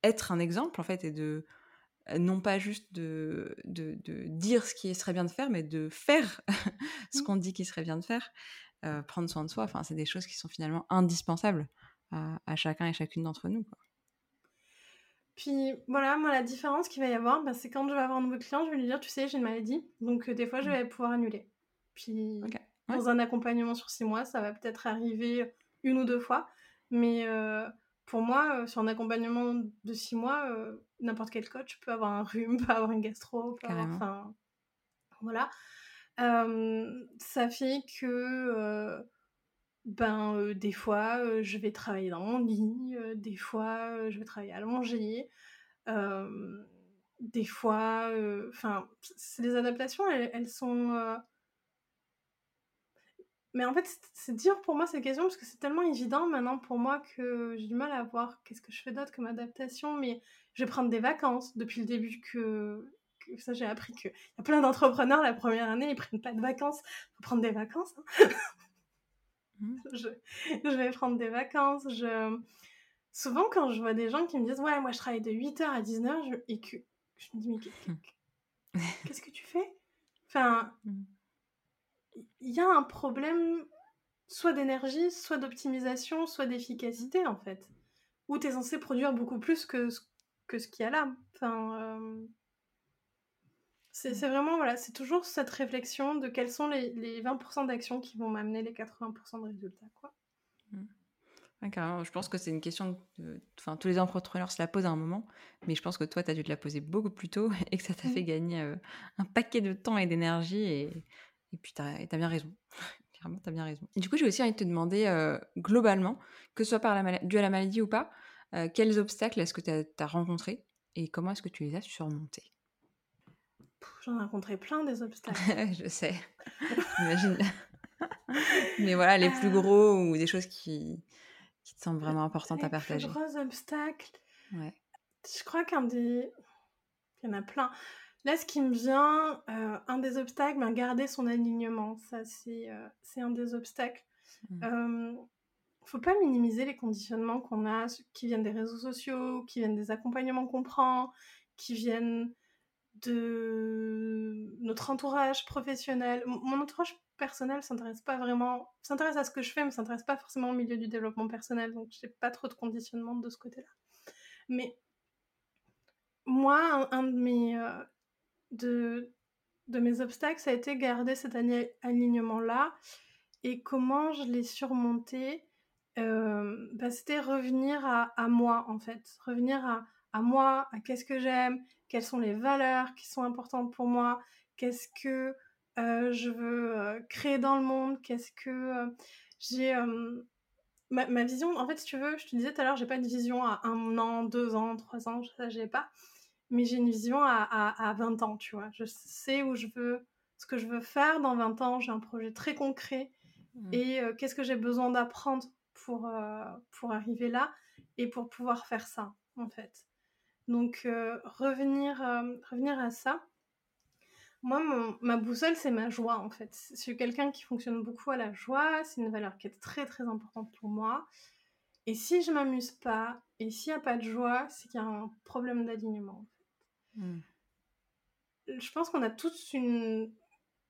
être un exemple, en fait, et de non pas juste de, de, dire ce qui serait bien de faire, mais de faire ce mmh. qu'on dit qu'il serait bien de faire. prendre soin de soi, enfin, c'est des choses qui sont finalement indispensables à, à chacun et chacune d'entre nous. Quoi. Puis voilà, moi la différence qu'il va y avoir, bah, c'est quand je vais avoir un nouveau client, je vais lui dire, tu sais, j'ai une maladie, donc euh, des fois je mmh. vais pouvoir annuler. Puis dans un accompagnement sur six mois, ça va peut-être arriver une ou deux fois, mais pour moi, sur un accompagnement de six mois, n'importe quel coach peut avoir un rhume, peut avoir une gastro, peut avoir, enfin, voilà. ça fait que ben des fois je vais travailler dans mon lit, des fois je vais travailler à manger, des fois, enfin les adaptations elles, sont mais en fait c'est dur pour moi cette question parce que c'est tellement évident maintenant pour moi que j'ai du mal à voir qu'est-ce que je fais d'autre comme adaptation mais je vais prendre des vacances depuis le début que, ça j'ai appris qu'il y a plein d'entrepreneurs la première année ils prennent pas de vacances faut prendre des vacances hein. Mmh. je, vais prendre des vacances. Je... Souvent, quand je vois des gens qui me disent Ouais, moi je travaille de 8h à 19h, et que je me dis Mais mmh. qu'est-ce que tu fais Enfin, mmh. Il y a un problème soit d'énergie, soit d'optimisation, soit d'efficacité en fait. Où tu es censé produire beaucoup plus que, que ce qu'il y a là. Enfin. Euh, c'est vraiment, voilà, c'est toujours cette réflexion de quels sont les, les 20% d'actions qui vont m'amener les 80% de résultats, quoi. Mmh. carrément, je pense que c'est une question que enfin, tous les entrepreneurs se la posent à un moment, mais je pense que toi, tu as dû te la poser beaucoup plus tôt et que ça t'a fait mmh. gagner euh, un paquet de temps et d'énergie, et, et, puis tu as, as, bien raison. Carrément, tu as bien raison. du coup, j'ai aussi envie de te demander, euh, globalement, que ce soit par la dû à la maladie ou pas, euh, quels obstacles est-ce que tu as, as rencontrés et comment est-ce que tu les as surmontés? J'en ai rencontré plein des obstacles. je sais, j'imagine. Mais voilà, les plus euh. gros ou des choses qui, qui te semblent vraiment importantes à partager. Les plus gros obstacles. Ouais. Je crois qu'un des. Il y en a plein. Là, ce qui me vient, euh, un des obstacles, ben, garder son alignement. Ça, c'est euh, c'est un des obstacles. Il mmh. ne faut pas minimiser les conditionnements qu'on a, qui viennent des réseaux sociaux, qui viennent des accompagnements qu'on prend, qui viennent de notre entourage professionnel. Mon entourage personnel s'intéresse pas vraiment, s'intéresse à ce que je fais, mais s'intéresse pas forcément au milieu du développement personnel, donc j'ai pas trop de conditionnement de ce côté-là. Mais moi, un, de mes, euh, de, de mes obstacles, ça a été garder cet alignement-là. Et comment je l'ai surmonté euh, bah, C'était revenir à, moi, en fait. Revenir à, à moi, à qu'est-ce que j'aime, quelles sont les valeurs qui sont importantes pour moi, qu'est-ce que euh, je veux euh, créer dans le monde, qu'est-ce que j'ai... Ma, ma, vision, en fait, si tu veux, je te disais tout à l'heure, j'ai pas de vision à un an, deux ans, trois ans, ça j'ai pas mais j'ai une vision à, à, 20 ans, tu vois. Je sais où je veux, ce que je veux faire dans 20 ans, j'ai un projet très concret mmh. et euh, qu'est-ce que j'ai besoin d'apprendre pour, euh, pour arriver là et pour pouvoir faire ça, en fait. Donc, euh, revenir, revenir à ça. Moi, ma boussole, c'est ma joie, en fait. Je suis quelqu'un qui fonctionne beaucoup à la joie. C'est une valeur qui est très, très importante pour moi. Et si je m'amuse pas, et s'il n'y a pas de joie, c'est qu'il y a un problème d'alignement. Hmm. Je pense qu'on a tous une,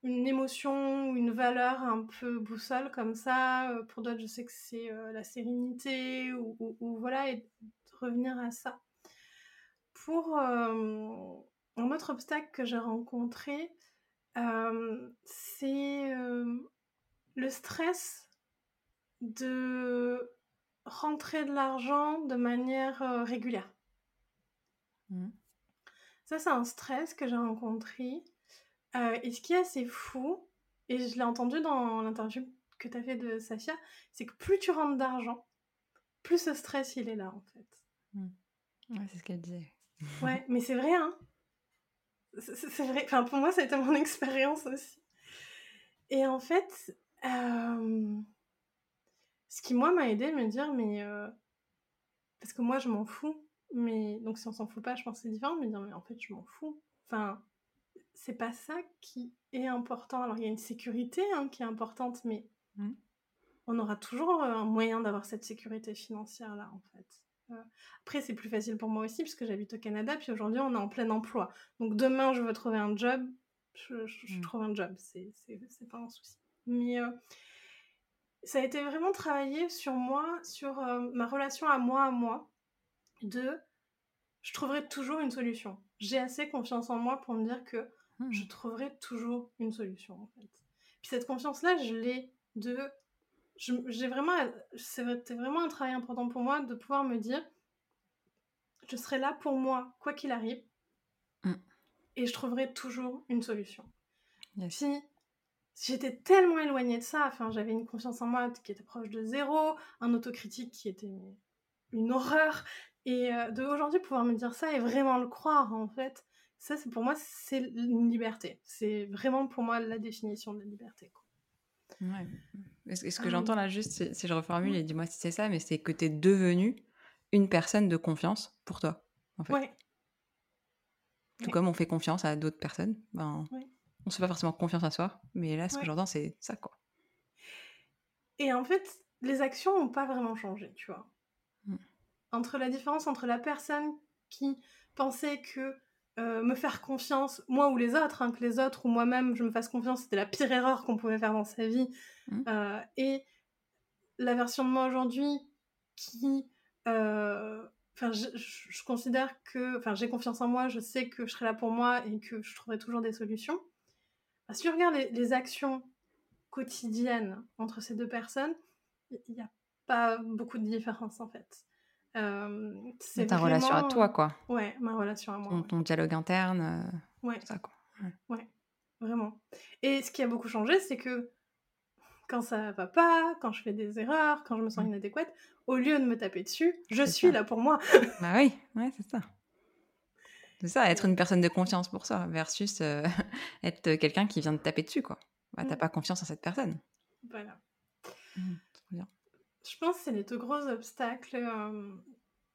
une émotion une valeur un peu boussole comme ça. Euh, pour d'autres, je sais que c'est euh, la sérénité ou, voilà, et revenir à ça. Pour euh, un autre obstacle que j'ai rencontré, c'est le stress de rentrer de l'argent de manière régulière. Hmm. Ça, c'est un stress que j'ai rencontré. Euh, et ce qui est assez fou, et je l'ai entendu dans l'interview que tu as fait de Safia, c'est que plus tu rentres d'argent, plus ce stress il est là en fait. Mmh. Ouais, c'est ce qu'elle disait. Ouais, mais c'est vrai, hein. C'est vrai. Enfin, pour moi, ça a été mon expérience aussi. Et en fait, euh, ce qui moi m'a aidé à me dire, mais euh, parce que moi je m'en fous mais donc si on s'en fout pas, je pense que c'est différent, mais dire mais en fait je m'en fous. Enfin, c'est pas ça qui est important. Alors il y a une sécurité hein, qui est importante, mais mmh. on aura toujours euh, un moyen d'avoir cette sécurité financière là en fait. Euh, après c'est plus facile pour moi aussi puisque j'habite au Canada, puis aujourd'hui on est en plein emploi. Donc demain je veux trouver un job, je, mmh. trouve un job, c'est pas un souci. Mais euh, ça a été vraiment travaillé sur moi, sur ma relation à moi à moi de je trouverai toujours une solution. J'ai assez confiance en moi pour me dire que hmm. je trouverai toujours une solution en fait. Puis cette confiance-là, je l'ai de j'ai vraiment c'était vraiment un travail important pour moi de pouvoir me dire je serai là pour moi quoi qu'il arrive hmm. et je trouverai toujours une solution. Puis j'étais tellement éloignée de ça, enfin j'avais une confiance en moi qui était proche de zéro, un autocritique qui était une horreur, et euh, de aujourd'hui pouvoir me dire ça et vraiment le croire, en fait, ça, c'est pour moi, c'est une liberté. C'est vraiment pour moi la définition de la liberté. Quoi. Ouais. Et ce que j'entends là, juste, si je reformule, et dis-moi si c'est ça, mais c'est que tu es devenu une personne de confiance pour toi, en fait. Ouais. Tout comme on fait confiance à d'autres personnes, ben, on se fait pas forcément confiance à soi, mais là, ce que j'entends, c'est ça, quoi. Et en fait, les actions n'ont pas vraiment changé, tu vois entre la différence entre la personne qui pensait que euh, me faire confiance, moi ou les autres, hein, que les autres ou moi-même je me fasse confiance, c'était la pire erreur qu'on pouvait faire dans sa vie, mmh. euh, et la version de moi aujourd'hui qui, euh, enfin, je, considère que, enfin, j'ai confiance en moi, je sais que je serai là pour moi et que je trouverai toujours des solutions. Bah, si tu regardes les, les, actions quotidiennes entre ces deux personnes, il n'y a pas beaucoup de différence en fait. Euh, c'est ta relation à toi, quoi. Ouais, ma relation à moi. Ton, dialogue interne, euh, ouais. ça, quoi. Ouais. vraiment. Et ce qui a beaucoup changé, c'est que quand ça va pas, quand je fais des erreurs, quand je me sens mmh. inadéquate, au lieu de me taper dessus, je suis là pour moi. bah oui, ouais, c'est ça. C'est ça, être une personne de confiance pour ça, versus euh, être quelqu'un qui vient de taper dessus, quoi. Bah, t'as mmh. pas confiance en cette personne. Voilà. Mmh. Je pense que c'est les deux gros obstacles euh,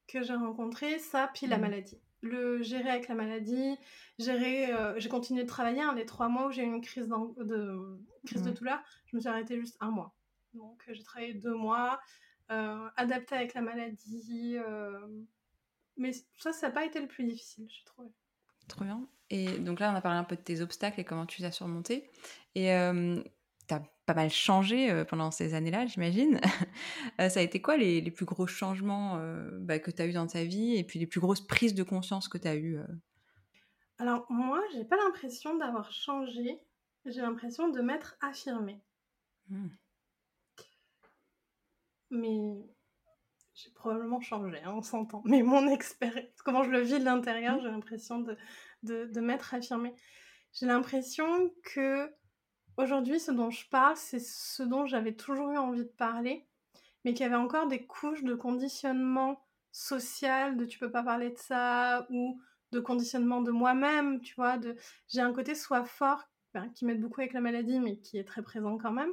que j'ai rencontrés, ça, puis la mmh. maladie. Le gérer avec la maladie, gérer. Euh, j'ai continué de travailler hein, les trois mois où j'ai eu une crise, de, crise de mmh. douleur. Je me suis arrêtée juste un mois. Donc j'ai travaillé deux mois, euh, adapté avec la maladie. Mais ça, ça n'a pas été le plus difficile, j'ai trouvé. Trop bien. Et donc là, on a parlé un peu de tes obstacles et comment tu les as surmontés. Et pas mal changé euh, pendant ces années-là, j'imagine. Euh, ça a été quoi les, plus gros changements euh, bah, que tu as eu dans ta vie et puis les plus grosses prises de conscience que tu as eues Alors moi, j'ai pas l'impression d'avoir changé, j'ai l'impression de m'être affirmée. Mmh. Mais j'ai probablement changé, hein, on s'entend. Mais mon expérience, comment je le vis de l'intérieur, mmh. j'ai l'impression de, de, de m'être affirmée. J'ai l'impression que aujourd'hui, ce dont je parle, c'est ce dont j'avais toujours eu envie de parler, mais qu'il y avait encore des couches de conditionnement social, de tu peux pas parler de ça, ou de conditionnement de moi-même, tu vois. De... J'ai un côté soit fort, ben, qui m'aide beaucoup avec la maladie, mais qui est très présent quand même.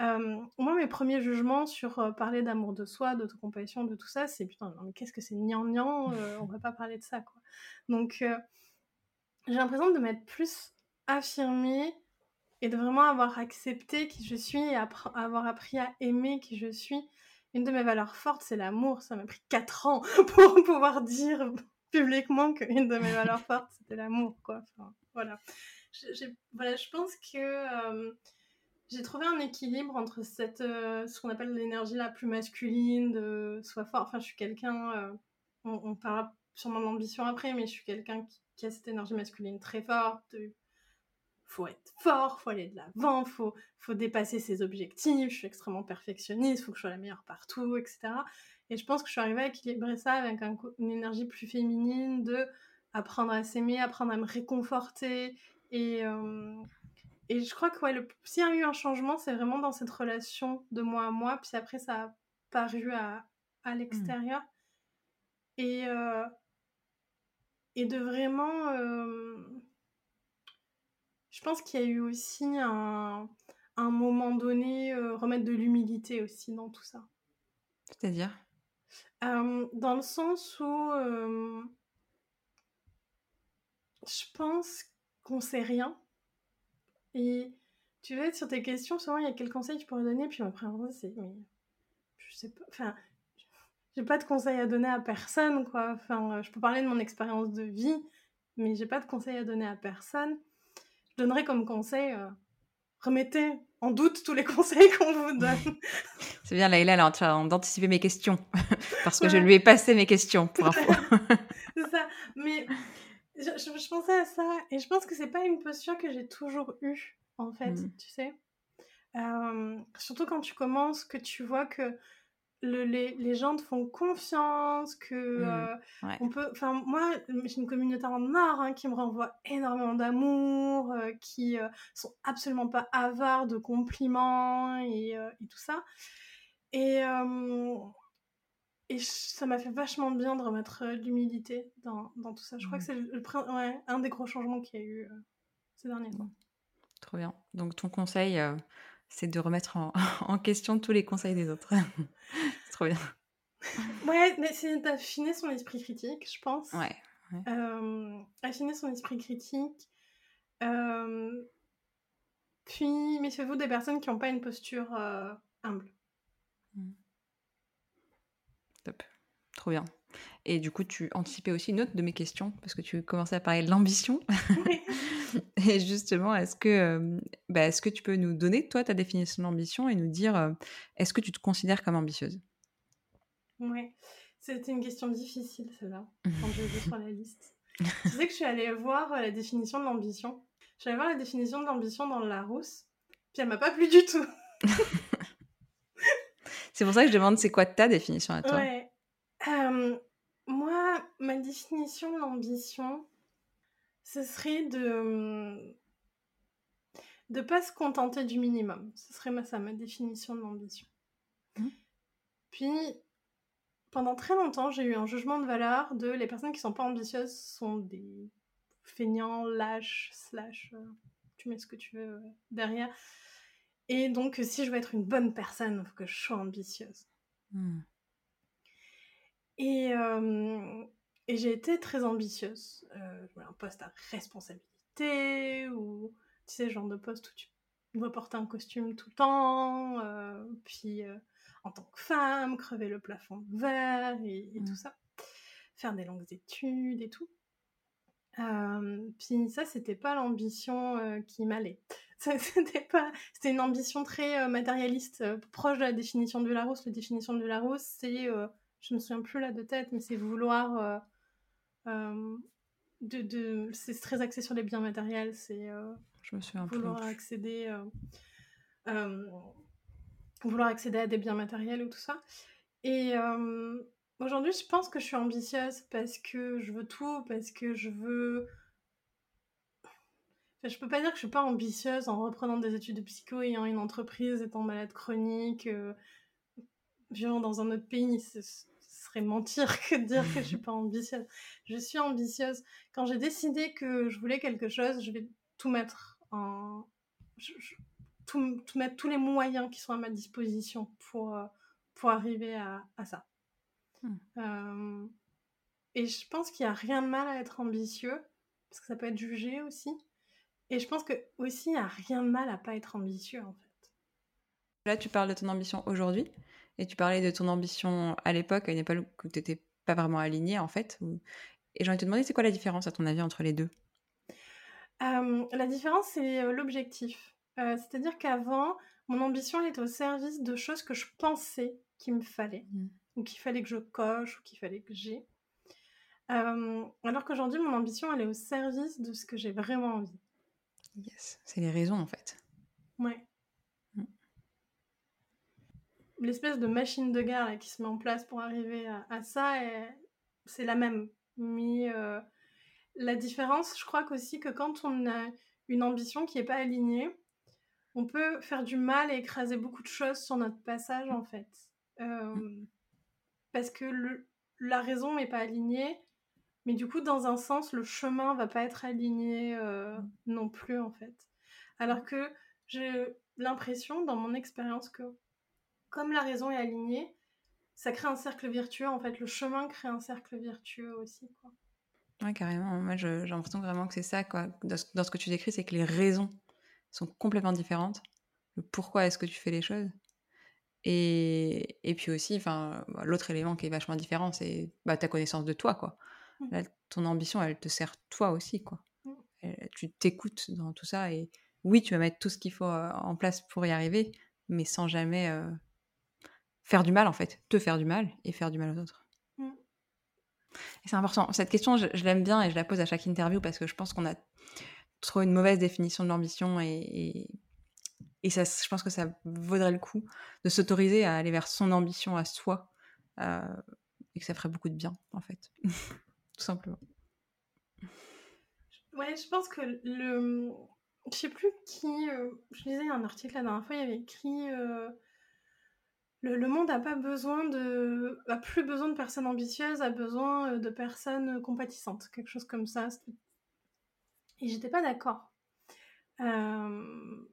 Euh, moi, mes premiers jugements sur euh, parler d'amour de soi, d'autocompassion, de tout ça, c'est putain, mais qu'est-ce que c'est gnangnan, euh, on va pas parler de ça, quoi. Donc, euh, j'ai l'impression de m'être plus affirmée et de vraiment avoir accepté qui je suis et avoir appris à aimer qui je suis. Une de mes valeurs fortes, c'est l'amour. Ça m'a pris 4 ans pour pouvoir dire publiquement qu'une de mes valeurs fortes, c'était l'amour, quoi. Enfin, voilà. voilà. Je pense que j'ai trouvé un équilibre entre cette, euh, ce qu'on appelle l'énergie la plus masculine, de soit fort. Enfin, je suis quelqu'un, euh, on, on, parlera sûrement d'ambition après, mais je suis quelqu'un qui, a cette énergie masculine très forte. De, faut être fort, faut aller de l'avant, faut, faut dépasser ses objectifs. Je suis extrêmement perfectionniste, faut que je sois la meilleure partout, etc. Et je pense que je suis arrivée à équilibrer ça avec une énergie plus féminine de apprendre à s'aimer, apprendre à me réconforter et euh, et je crois que ouais, s'il y a eu un changement, c'est vraiment dans cette relation de moi à moi, puis après ça a paru à, à mmh. l'extérieur. Et, euh... et de vraiment... Euh... Je pense qu'il y a eu aussi un, un moment donné, euh, remettre de l'humilité aussi dans tout ça. C'est-à-dire? Euh, Dans le sens où euh, je pense qu'on sait rien et tu veux être sur tes questions, souvent il y a quel conseil tu pourrais donner, puis ma première c'est, mais je sais pas, enfin, j'ai pas de conseils à donner à personne, quoi. Enfin, je peux parler de mon expérience de vie, mais j'ai pas de conseils à donner à personne. Donnerais comme conseil, euh, remettez en doute tous les conseils qu'on vous donne. C'est bien, Laïla, elle est en train d'anticiper mes questions, parce que je lui ai passé mes questions, pour info. c'est ça, mais je, pensais à ça et je pense que c'est pas une posture que j'ai toujours eue, en fait, mmh. tu sais. surtout quand tu commences, que tu vois que le, les, les, gens te font confiance, que mmh. euh, on peut. Enfin, moi, j'ai une communauté en or hein, qui me renvoie énormément d'amour, euh, qui euh, sont absolument pas avares de compliments et, et tout ça. Et, et ça m'a fait vachement bien de remettre euh, l'humilité dans, dans, tout ça. Je crois que c'est le, ouais, un des gros changements qu'il y a eu euh, ces derniers temps. Trop bien. Donc ton conseil, euh, c'est de remettre en, en, question tous les conseils des autres. c'est trop bien. Ouais, mais c'est d'affiner son esprit critique, je pense. Ouais. affiner son esprit critique. puis, méfiez-vous des personnes qui n'ont pas une posture humble. Mmh. Trop bien. Et du coup, tu anticipais aussi une autre de mes questions, parce que tu commençais à parler de l'ambition. et justement, est-ce que, euh, bah, est-ce que tu peux nous donner, toi, ta définition d'ambition et nous dire, euh, est-ce que tu te considères comme ambitieuse? Oui, c'était une question difficile, celle-là, quand j'ai vu sur la liste. tu sais que je suis allée voir euh, la définition de l'ambition. Je suis allée voir la définition de l'ambition dans le Larousse, puis elle m'a pas plu du tout. c'est pour ça que je demande, c'est quoi ta définition à toi? Ouais ma définition de l'ambition, ce serait de de pas se contenter du minimum. Ce serait ma, ça, ma définition de l'ambition. Mmh. Puis, pendant très longtemps, j'ai eu un jugement de valeur de les personnes qui sont pas ambitieuses sont des feignants, lâches, slash, euh, tu mets ce que tu veux derrière. Et donc, si je veux être une bonne personne, il faut que je sois ambitieuse. Mmh. Et, et j'ai été très ambitieuse. Euh, un poste à responsabilité, ou tu sais, genre de poste où tu dois porter un costume tout le temps, euh, puis euh, en tant que femme, crever le plafond de verre et, tout mmh. ça. Faire des longues études et tout. puis ça, c'était pas l'ambition qui m'allait. C'était pas, c'était une ambition très matérialiste, proche de la définition de Larousse. La définition de Larousse, c'est je me souviens plus là de tête, mais c'est vouloir euh, euh, de, c'est très axé sur les biens matériels, c'est je me suis un vouloir accéder, vouloir accéder à des biens matériels ou tout ça. Et aujourd'hui, je pense que je suis ambitieuse parce que je veux tout, parce que je veux je peux pas dire que je suis pas ambitieuse en reprenant des études de psycho, ayant une entreprise, étant malade chronique, vivant dans un autre pays serait mentir que de dire que je suis pas ambitieuse. Je suis ambitieuse. Quand j'ai décidé que je voulais quelque chose, je vais tout mettre en. tout, mettre tous les moyens qui sont à ma disposition pour, euh, pour arriver à, à ça. Hmm. Euh, et je pense qu'il n'y a rien de mal à être ambitieux, parce que ça peut être jugé aussi. Et je pense que aussi, il n'y a rien de mal à pas être ambitieux, en fait. Là, tu parles de ton ambition aujourd'hui. Et tu parlais de ton ambition à l'époque, à une époque où tu n'étais pas vraiment alignée, en fait. Et j'ai envie de te demander, c'est quoi la différence, à ton avis, entre les deux? La différence, c'est l'objectif. C'est-à-dire qu'avant, mon ambition était au service de choses que je pensais qu'il me fallait, mmh. ou qu'il fallait que je coche, ou qu'il fallait que j'ai. alors qu'aujourd'hui, mon ambition, elle est au service de ce que j'ai vraiment envie. Yes, c'est les raisons, en fait. Ouais l'espèce de machine de guerre qui se met en place pour arriver à, ça, c'est la même. Mais euh, la différence, je crois qu'aussi que quand on a une ambition qui n'est pas alignée, on peut faire du mal et écraser beaucoup de choses sur notre passage en fait. Euh, parce que la raison n'est pas alignée, mais du coup, dans un sens, le chemin va pas être aligné euh, non plus en fait. Alors que j'ai l'impression, dans mon expérience, que comme la raison est alignée, ça crée un cercle vertueux. En fait, le chemin crée un cercle vertueux aussi. Quoi. Ouais, carrément. Moi, j'ai l'impression vraiment que c'est ça. Quoi. Dans, ce, que tu décris, c'est que les raisons sont complètement différentes. Le pourquoi est-ce que tu fais les choses. Et, et puis aussi, enfin, bah, l'autre élément qui est vachement différent, c'est bah, ta connaissance de toi. Quoi. Mmh. ton ambition, elle te sert toi aussi. Quoi. Mmh. tu t'écoutes dans tout ça. Et oui, tu vas mettre tout ce qu'il faut euh, en place pour y arriver, mais sans jamais euh, faire du mal en fait, te faire du mal et faire du mal aux autres. Mm. C'est important. Cette question, je, l'aime bien et je la pose à chaque interview parce que je pense qu'on a trop une mauvaise définition de l'ambition et, et, ça, je pense que ça vaudrait le coup de s'autoriser à aller vers son ambition à soi euh, et que ça ferait beaucoup de bien en fait, tout simplement. Ouais, je pense que le, je sais plus qui, euh, je lisais un article la dernière fois, il y avait écrit. Euh, le, monde n'a pas besoin de, a plus besoin de personnes ambitieuses, a besoin euh, de personnes compatissantes, quelque chose comme ça. Et j'étais pas d'accord. Euh,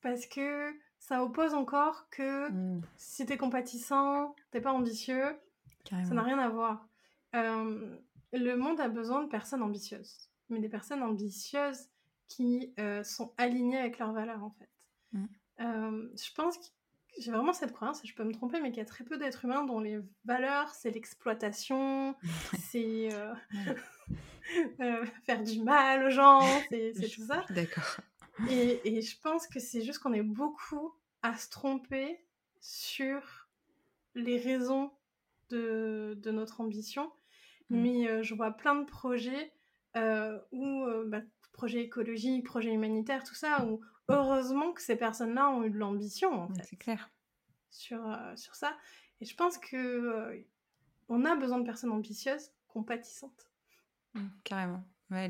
parce que ça oppose encore que mmh. si t'es compatissant, t'es pas ambitieux, ça n'a rien à voir. Euh, le monde a besoin de personnes ambitieuses, mais des personnes ambitieuses qui sont alignées avec leurs valeurs en fait. Mmh. je pense que j'ai vraiment cette croyance, je peux me tromper, mais qu'il y a très peu d'êtres humains dont les valeurs, c'est l'exploitation, c'est euh, euh, faire du mal aux gens, c'est tout ça. D'accord. Et, et, je pense que c'est juste qu'on est beaucoup à se tromper sur les raisons de, de notre ambition. Mm. Mais euh, je vois plein de projets où, bah, projets écologiques, projets humanitaires, tout ça, où heureusement que ces personnes-là ont eu de l'ambition, en fait. C'est clair. Sur, euh, sur ça. Et je pense que euh, on a besoin de personnes ambitieuses, compatissantes. Mmh, carrément. Ouais,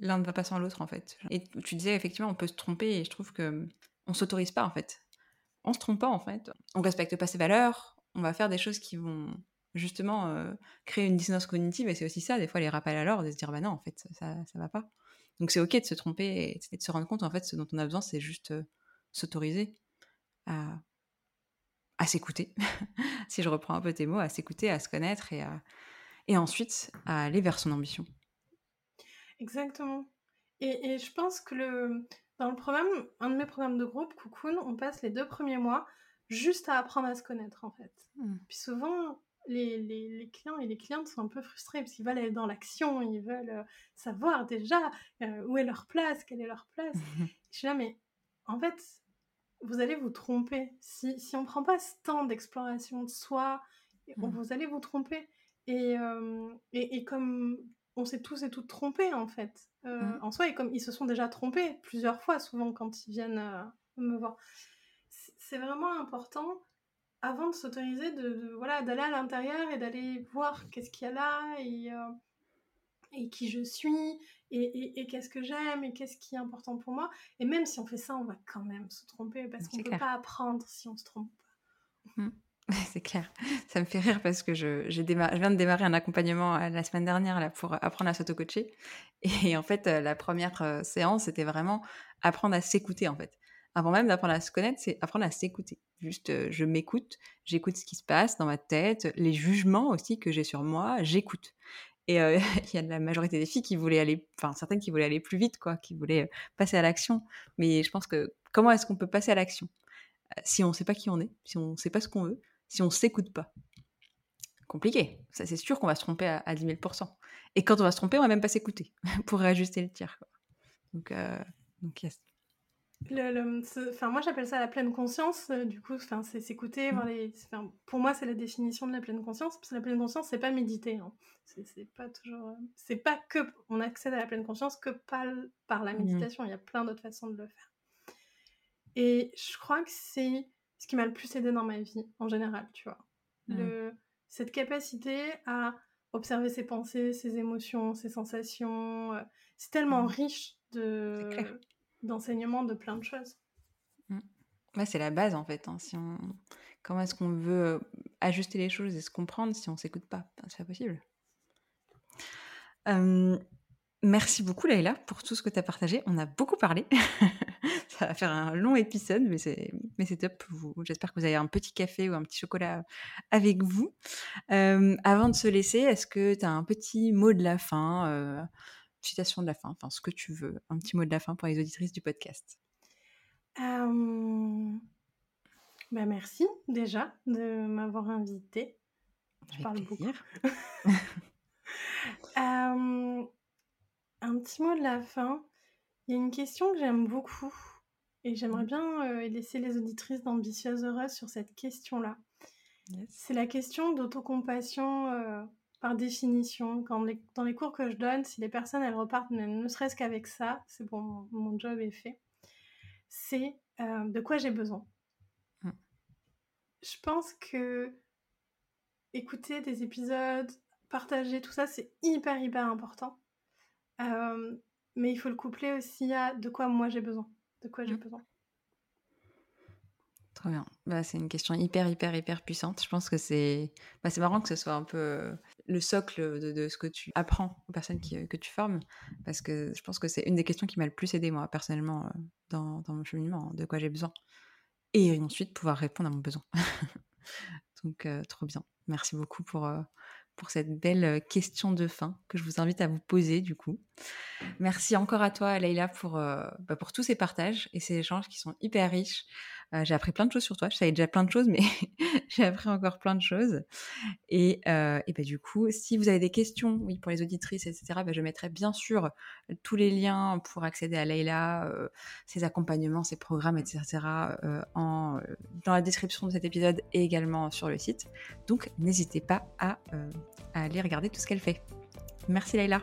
l'un ne va pas sans l'autre, en fait. Et tu disais, effectivement, on peut se tromper, et je trouve que on s'autorise pas, en fait. On se trompe pas, en fait. On respecte pas ses valeurs, on va faire des choses qui vont justement euh, créer une dissonance cognitive, et c'est aussi ça, des fois, les rappels à l'ordre, de se dire, bah non, en fait, ça, ça va pas. Donc c'est ok de se tromper et, de se rendre compte en fait ce dont on a besoin c'est juste euh, s'autoriser à, à s'écouter, si je reprends un peu tes mots, à s'écouter, à se connaître et, et ensuite à aller vers son ambition. Exactement. Et, et, je pense que le, dans le programme, un de mes programmes de groupe, Cocoon, on passe les deux premiers mois juste à apprendre à se connaître en fait. Mmh. Puis souvent, les, clients et les clientes sont un peu frustrés parce qu'ils veulent aller dans l'action, ils veulent euh, savoir déjà euh, où est leur place, quelle est leur place. je suis là, mais en fait, vous allez vous tromper. Si, si on ne prend pas ce temps d'exploration de soi, mmh. vous allez vous tromper. Et, euh, et, et, comme on s'est tous et toutes trompés en fait. Euh, mmh. En soi, et comme ils se sont déjà trompés plusieurs fois, souvent quand ils viennent me voir. C'est vraiment important avant de s'autoriser de, voilà d'aller à l'intérieur et d'aller voir qu'est-ce qu'il y a là et, euh, et qui je suis et, et, qu'est-ce que j'aime et qu'est-ce qui est important pour moi. Et même si on fait ça, on va quand même se tromper parce qu'on ne peut pas apprendre si on se trompe pas. Mmh. C'est clair. Ça me fait rire parce que je, je viens de démarrer un accompagnement euh, la semaine dernière là, pour apprendre à s'auto-coacher. Et en fait, euh, la première séance, c'était vraiment apprendre à s'écouter en fait. Avant même d'apprendre à se connaître, c'est apprendre à s'écouter. Juste, je m'écoute, j'écoute ce qui se passe dans ma tête, les jugements aussi que j'ai sur moi, j'écoute. Et il y a la majorité des filles qui voulaient aller, enfin certaines qui voulaient aller plus vite, quoi, qui voulaient passer à l'action. Mais je pense que comment est-ce qu'on peut passer à l'action si on ne sait pas qui on est, si on ne sait pas ce qu'on veut, si on ne s'écoute pas? Compliqué. Ça, c'est sûr qu'on va se tromper à, à 10 000 Et quand on va se tromper, on va même pas s'écouter pour réajuster le tir. Donc, euh, donc yes. Enfin, moi, j'appelle ça la pleine conscience. Euh, du coup, enfin, c'est s'écouter. Mmh. pour moi, c'est la définition de la pleine conscience. Parce que la pleine conscience, c'est pas méditer. Hein. C'est pas toujours. Euh, c'est pas que on accède à la pleine conscience que par, par la mmh. méditation. Il y a plein d'autres façons de le faire. Et je crois que c'est ce qui m'a le plus aidé dans ma vie, en général, tu vois. Mmh. Le, cette capacité à observer ses pensées, ses émotions, ses sensations. Euh, c'est tellement mmh. riche de d'enseignements de plein de choses. Ouais, c'est la base en fait. Hein. Comment est-ce qu'on veut euh, ajuster les choses et se comprendre si on s'écoute pas? C'est pas possible. Merci beaucoup Leïla pour tout ce que tu as partagé. On a beaucoup parlé. ça va faire un long épisode, mais c'est, mais c'est top. J'espère que vous avez un petit café ou un petit chocolat avec vous. Euh, avant de se laisser, est-ce que tu as un petit mot de la fin, euh, citation de la fin, enfin ce que tu veux, un petit mot de la fin pour les auditrices du podcast euh... bah Merci déjà de m'avoir invité. Je parle beaucoup. euh un petit mot de la fin. Il y a une question que j'aime beaucoup et j'aimerais mmh. bien euh, laisser les auditrices d'Ambitieuse Heureuse sur cette question-là. C'est la question d'autocompassion par définition. Quand dans les cours que je donne, si les personnes elles repartent ne, serait-ce qu'avec ça, c'est bon, mon, job est fait. C'est euh, de quoi j'ai besoin. Mmh. Je pense que écouter des épisodes, partager tout ça, c'est hyper hyper important. Euh, mais il faut le coupler aussi à de quoi moi j'ai besoin. De quoi j'ai mmh. besoin. Trop bien. Bah, c'est une question hyper, hyper, hyper puissante. Je pense que c'est bah, marrant que ce soit un peu euh, le socle de, ce que tu apprends aux personnes qui, que tu formes. Parce que je pense que c'est une des questions qui m'a le plus aidé, moi, personnellement, euh, dans, mon cheminement, hein, de quoi j'ai besoin. Et ensuite, pouvoir répondre à mon besoin. Donc, trop bien. Merci beaucoup pour cette belle question de fin que je vous invite à vous poser du coup. Merci encore à toi Leïla pour, bah, pour tous ces partages et ces échanges qui sont hyper riches. Euh, j'ai appris plein de choses sur toi. Je savais déjà plein de choses, mais j'ai appris encore plein de choses. Et, euh, et bah, du coup, si vous avez des questions, oui, pour les auditrices, etc., bah, je mettrai bien sûr tous les liens pour accéder à Leïla, euh, ses accompagnements, ses programmes, etc., dans la description de cet épisode et également sur le site. Donc, n'hésitez pas à, aller regarder tout ce qu'elle fait. Merci Leïla.